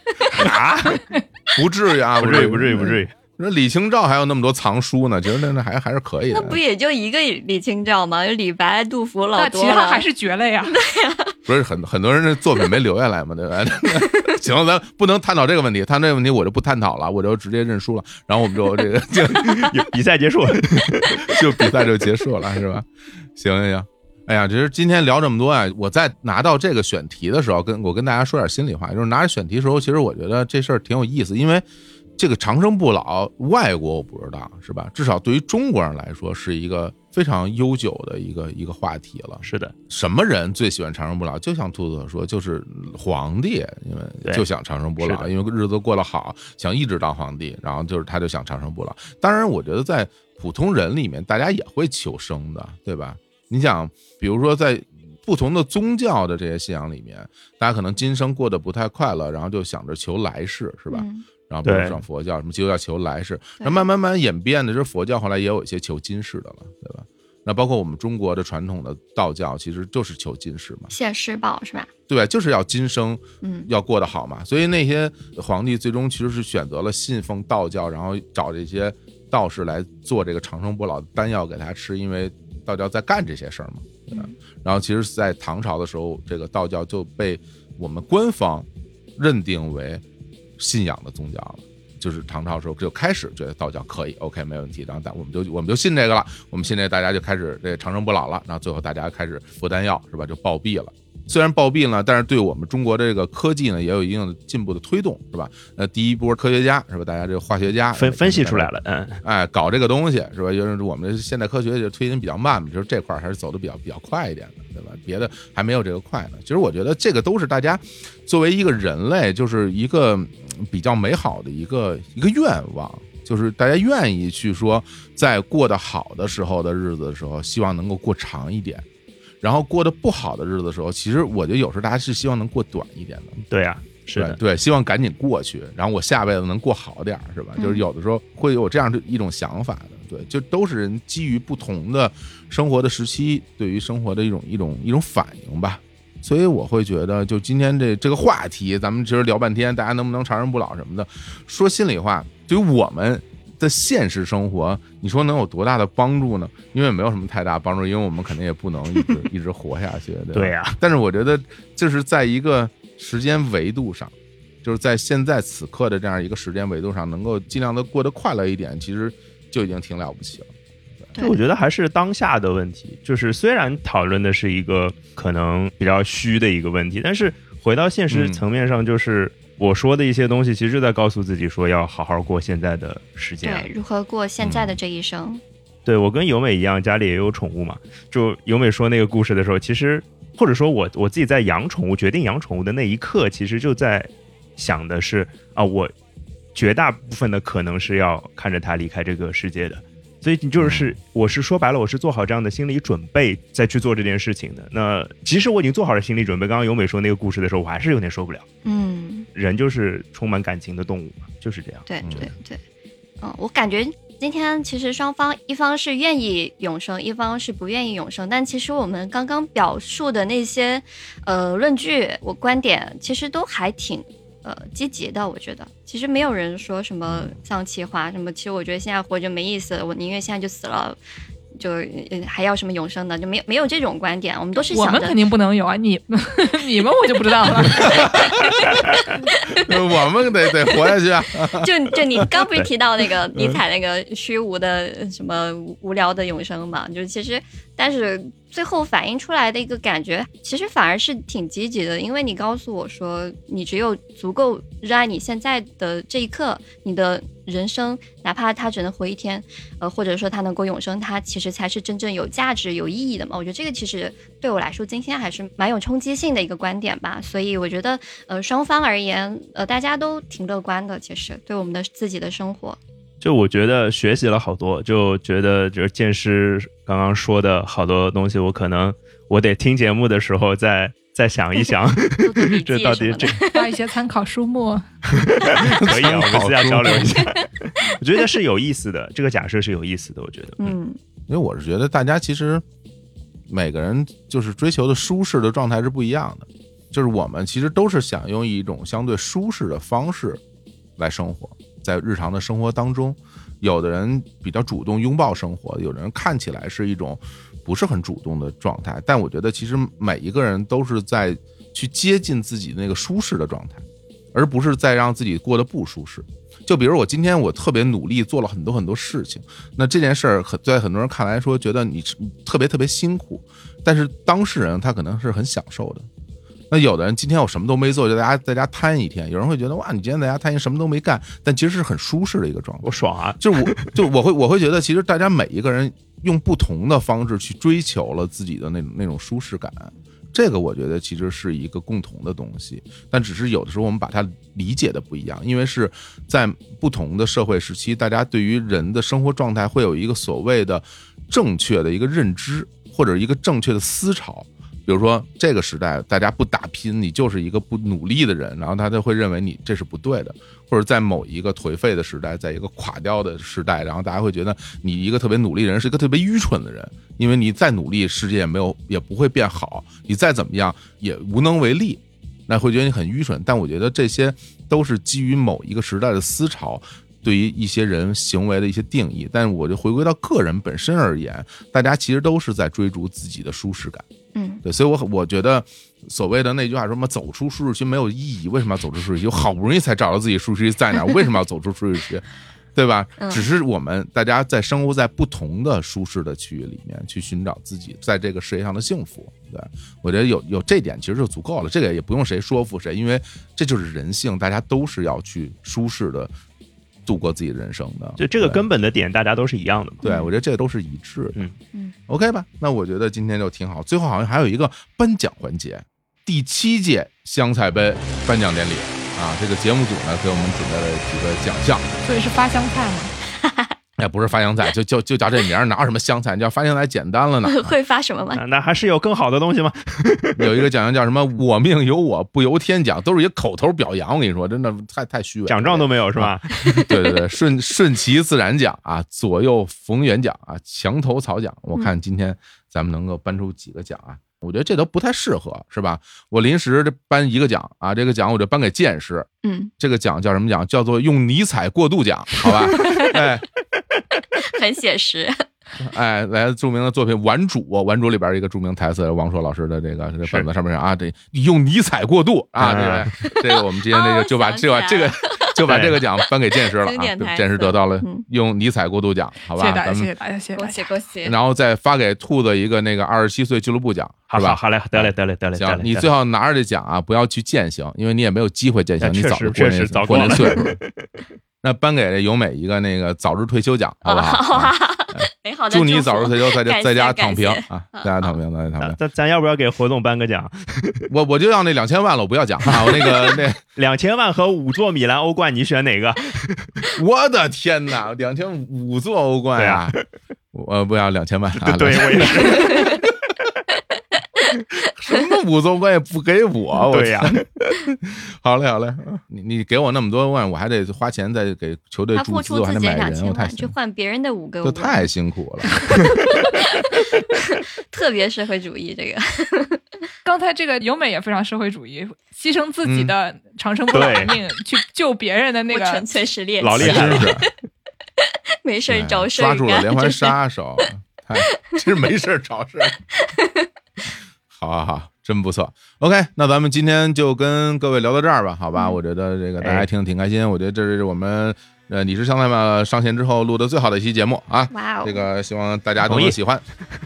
啊，不至于啊，不至于，不至于，不至于。那李清照还有那么多藏书呢，觉得那那还还是可以的。那不也就一个李清照吗？有李白、杜甫老多了。其他还是绝了呀。对呀。不是很很多人的作品没留下来嘛？对吧？行，咱不能探讨这个问题，探讨这个问题我就不探讨了，我就直接认输了。然后我们就这个就 比赛结束，就比赛就结束了，是吧？行行行。哎呀，其实今天聊这么多啊，我在拿到这个选题的时候，跟我跟大家说点心里话，就是拿着选题的时候，其实我觉得这事儿挺有意思，因为。这个长生不老，外国我不知道是吧？至少对于中国人来说，是一个非常悠久的一个一个话题了。是的，什么人最喜欢长生不老？就像兔子说，就是皇帝，因为就想长生不老，因为日子过得好，想一直当皇帝，然后就是他就想长生不老。当然，我觉得在普通人里面，大家也会求生的，对吧？你想，比如说在不同的宗教的这些信仰里面，大家可能今生过得不太快乐，然后就想着求来世，是吧？然后比如上佛教，什么基督教求来世，那慢慢慢演变的，就是佛教后来也有一些求今世的了，对吧？那包括我们中国的传统的道教，其实就是求今世嘛，现世报是吧？对，就是要今生，嗯，要过得好嘛。所以那些皇帝最终其实是选择了信奉道教，然后找这些道士来做这个长生不老的丹药给他吃，因为道教在干这些事儿嘛。嗯，然后其实，在唐朝的时候，这个道教就被我们官方认定为。信仰的宗教了，就是唐朝时候就开始觉得道教可以，OK 没问题，然后但我们就我们就信这个了，我们信这大家就开始这长生不老了，然后最后大家开始服丹药是吧？就暴毙了。虽然暴毙了，但是对我们中国这个科技呢也有一定的进步的推动是吧？那第一波科学家是吧？大家这个化学家分分析出来了，嗯，哎，搞这个东西是吧？就是我们现代科学就推进比较慢嘛，就是这块还是走的比较比较快一点的。对吧？别的还没有这个快呢。其实我觉得这个都是大家作为一个人类，就是一个比较美好的一个一个愿望，就是大家愿意去说，在过得好的时候的日子的时候，希望能够过长一点；然后过得不好的日子的时候，其实我觉得有时候大家是希望能过短一点的。对呀。是的，对，希望赶紧过去，然后我下辈子能过好点儿，是吧？就是有的时候会有这样的一种想法的，对，就都是人基于不同的生活的时期，对于生活的一种一种一种反应吧。所以我会觉得，就今天这这个话题，咱们其实聊半天，大家能不能长生不老什么的，说心里话，对于我们的现实生活，你说能有多大的帮助呢？因为没有什么太大帮助，因为我们肯定也不能一直 一直活下去，对对呀。但是我觉得，就是在一个。时间维度上，就是在现在此刻的这样一个时间维度上，能够尽量的过得快乐一点，其实就已经挺了不起了。对，我觉得还是当下的问题。就是虽然讨论的是一个可能比较虚的一个问题，但是回到现实层面上，就是我说的一些东西，其实就在告诉自己说，要好好过现在的时间。对，如何过现在的这一生？对我跟尤美一样，家里也有宠物嘛。就尤美说那个故事的时候，其实。或者说我我自己在养宠物、决定养宠物的那一刻，其实就在想的是啊，我绝大部分的可能是要看着它离开这个世界的，所以你就是我是说白了，我是做好这样的心理准备再去做这件事情的。那即使我已经做好了心理准备，刚刚尤美说那个故事的时候，我还是有点受不了。嗯，人就是充满感情的动物嘛，就是这样。对对对，嗯，我感觉。今天其实双方一方是愿意永生，一方是不愿意永生。但其实我们刚刚表述的那些，呃，论据我观点其实都还挺，呃，积极的。我觉得其实没有人说什么丧气话，什么其实我觉得现在活着没意思，我宁愿现在就死了。就还要什么永生的，就没有没有这种观点。我们都是我们肯定不能有啊！你 你们我就不知道了。我们得得活下去啊！就就你刚不是提到那个尼采那个虚无的什么无聊的永生嘛？就其实。但是最后反映出来的一个感觉，其实反而是挺积极的，因为你告诉我说，你只有足够热爱你现在的这一刻，你的人生，哪怕它只能活一天，呃，或者说它能够永生，它其实才是真正有价值、有意义的嘛。我觉得这个其实对我来说，今天还是蛮有冲击性的一个观点吧。所以我觉得，呃，双方而言，呃，大家都挺乐观的。其实对我们的自己的生活，就我觉得学习了好多，就觉得就是剑师刚刚说的好多东西，我可能我得听节目的时候再再想一想，这到底这。发一些参考书目，可以啊，我们私下交流一下。我觉得是有意思的，这个假设是有意思的，我觉得。嗯，因为我是觉得大家其实每个人就是追求的舒适的状态是不一样的，就是我们其实都是想用一种相对舒适的方式来生活，在日常的生活当中，有的人比较主动拥抱生活，有的人看起来是一种不是很主动的状态，但我觉得其实每一个人都是在去接近自己那个舒适的状态，而不是在让自己过得不舒适。就比如我今天我特别努力做了很多很多事情，那这件事儿很在很多人看来说觉得你特别特别辛苦，但是当事人他可能是很享受的。那有的人今天我什么都没做，就在家在家瘫一天，有人会觉得哇，你今天在家瘫一天什么都没干，但其实是很舒适的一个状态我。爽啊！就是我，就我会我会觉得，其实大家每一个人用不同的方式去追求了自己的那种那种舒适感，这个我觉得其实是一个共同的东西，但只是有的时候我们把它理解的不一样，因为是在不同的社会时期，大家对于人的生活状态会有一个所谓的正确的一个认知，或者一个正确的思潮。比如说这个时代，大家不打拼，你就是一个不努力的人，然后他就会认为你这是不对的；或者在某一个颓废的时代，在一个垮掉的时代，然后大家会觉得你一个特别努力的人是一个特别愚蠢的人，因为你再努力，世界也没有也不会变好，你再怎么样也无能为力，那会觉得你很愚蠢。但我觉得这些都是基于某一个时代的思潮。对于一些人行为的一些定义，但是我就回归到个人本身而言，大家其实都是在追逐自己的舒适感。嗯，对，所以我我觉得所谓的那句话说什么走出舒适区没有意义，为什么要走出舒适区？我好不容易才找到自己舒适区在哪儿，为什么要走出舒适区？对吧？嗯只是我们大家在生活在不同的舒适的区域里面，去寻找自己在这个世界上的幸福。对我觉得有有这点其实就足够了，这个也不用谁说服谁，因为这就是人性，大家都是要去舒适的度过自己的人生的。就这个根本的点，大家都是一样的嘛。对，我觉得这都是一致的。嗯嗯，OK 吧？那我觉得今天就挺好。最后好像还有一个颁奖环节，第七届香菜杯颁奖典礼啊，这个节目组呢给我们准备了几个奖项。所以是发香菜嘛。哎，不是发香菜，就就就叫这名儿，哪有什么香菜？你叫发香菜简单了呢。会发什么吗？那那还是有更好的东西吗？有一个奖项叫什么“我命由我不由天奖”，都是一个口头表扬。我跟你说，真的太太虚伪。奖状都没有是吧？对对对，顺顺其自然奖啊，左右逢源奖啊，墙头草奖。我看今天咱们能够颁出几个奖啊？我觉得这都不太适合，是吧？我临时这颁一个奖啊，这个奖我就颁给剑师。嗯，这个奖叫什么奖？叫做用尼采过渡奖，好吧？哎很写实。哎，来自著名的作品《顽主》，《顽主》里边一个著名台词，王朔老师的这个这个本子上面啊，这用尼采过度啊，对啊不对？这个我们今天这个哦就把 就把这个就把这个奖颁给剑师了啊剑师得到了嗯用尼采过度奖，好吧？谢谢大家，咱们谢谢大家，谢谢恭。喜恭喜！然后再发给兔子一个那个二十七岁俱乐部奖，是吧？好好好嘞，得嘞得嘞得嘞行，，你最好拿着这奖啊，不要去践行，因为你也没有机会践行，哎你早就过那过了过那岁数了。那颁给由美一个那个早日退休奖，好不好？啊 美好的祝你早日退休，在家在家躺平啊，在家躺平，在家躺平。咱咱咱要不要给活动颁个奖？我我就要那两千万了，我不要奖啊！我那个 那，两千万和五座米兰欧冠，你选哪个？我的天哪，两千五座欧冠呀！我不要两千万啊！对我也是。五座也不给我，对呀，好嘞好嘞，你你给我那么多万，我还得花钱再给球队他注资，付出自己我还得买人，两千万，我太，去换别人的五个这，太辛苦了。特别社会主义这个。刚才这个由美也非常社会主义，牺牲自己嗯。的长生不老的对。命去救别人的那个纯粹是猎老厉害了没事找事儿抓住了连环杀手，太真是没事儿找事儿。好好好，真不错，OK，那咱们今天就跟各位聊到这儿吧，好吧？我觉得这个大家听的挺开心，我觉得这是我们呃，你是香菜吧，上线之后录的最好的一期节目啊，这个希望大家都能喜欢，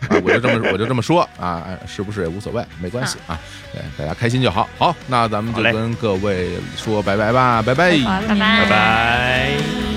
啊，我就这么我就这么说啊，是不是也无所谓，没关系啊，对，大家开心就好。好，那咱们就跟各位说拜拜吧，拜拜，拜拜，拜拜。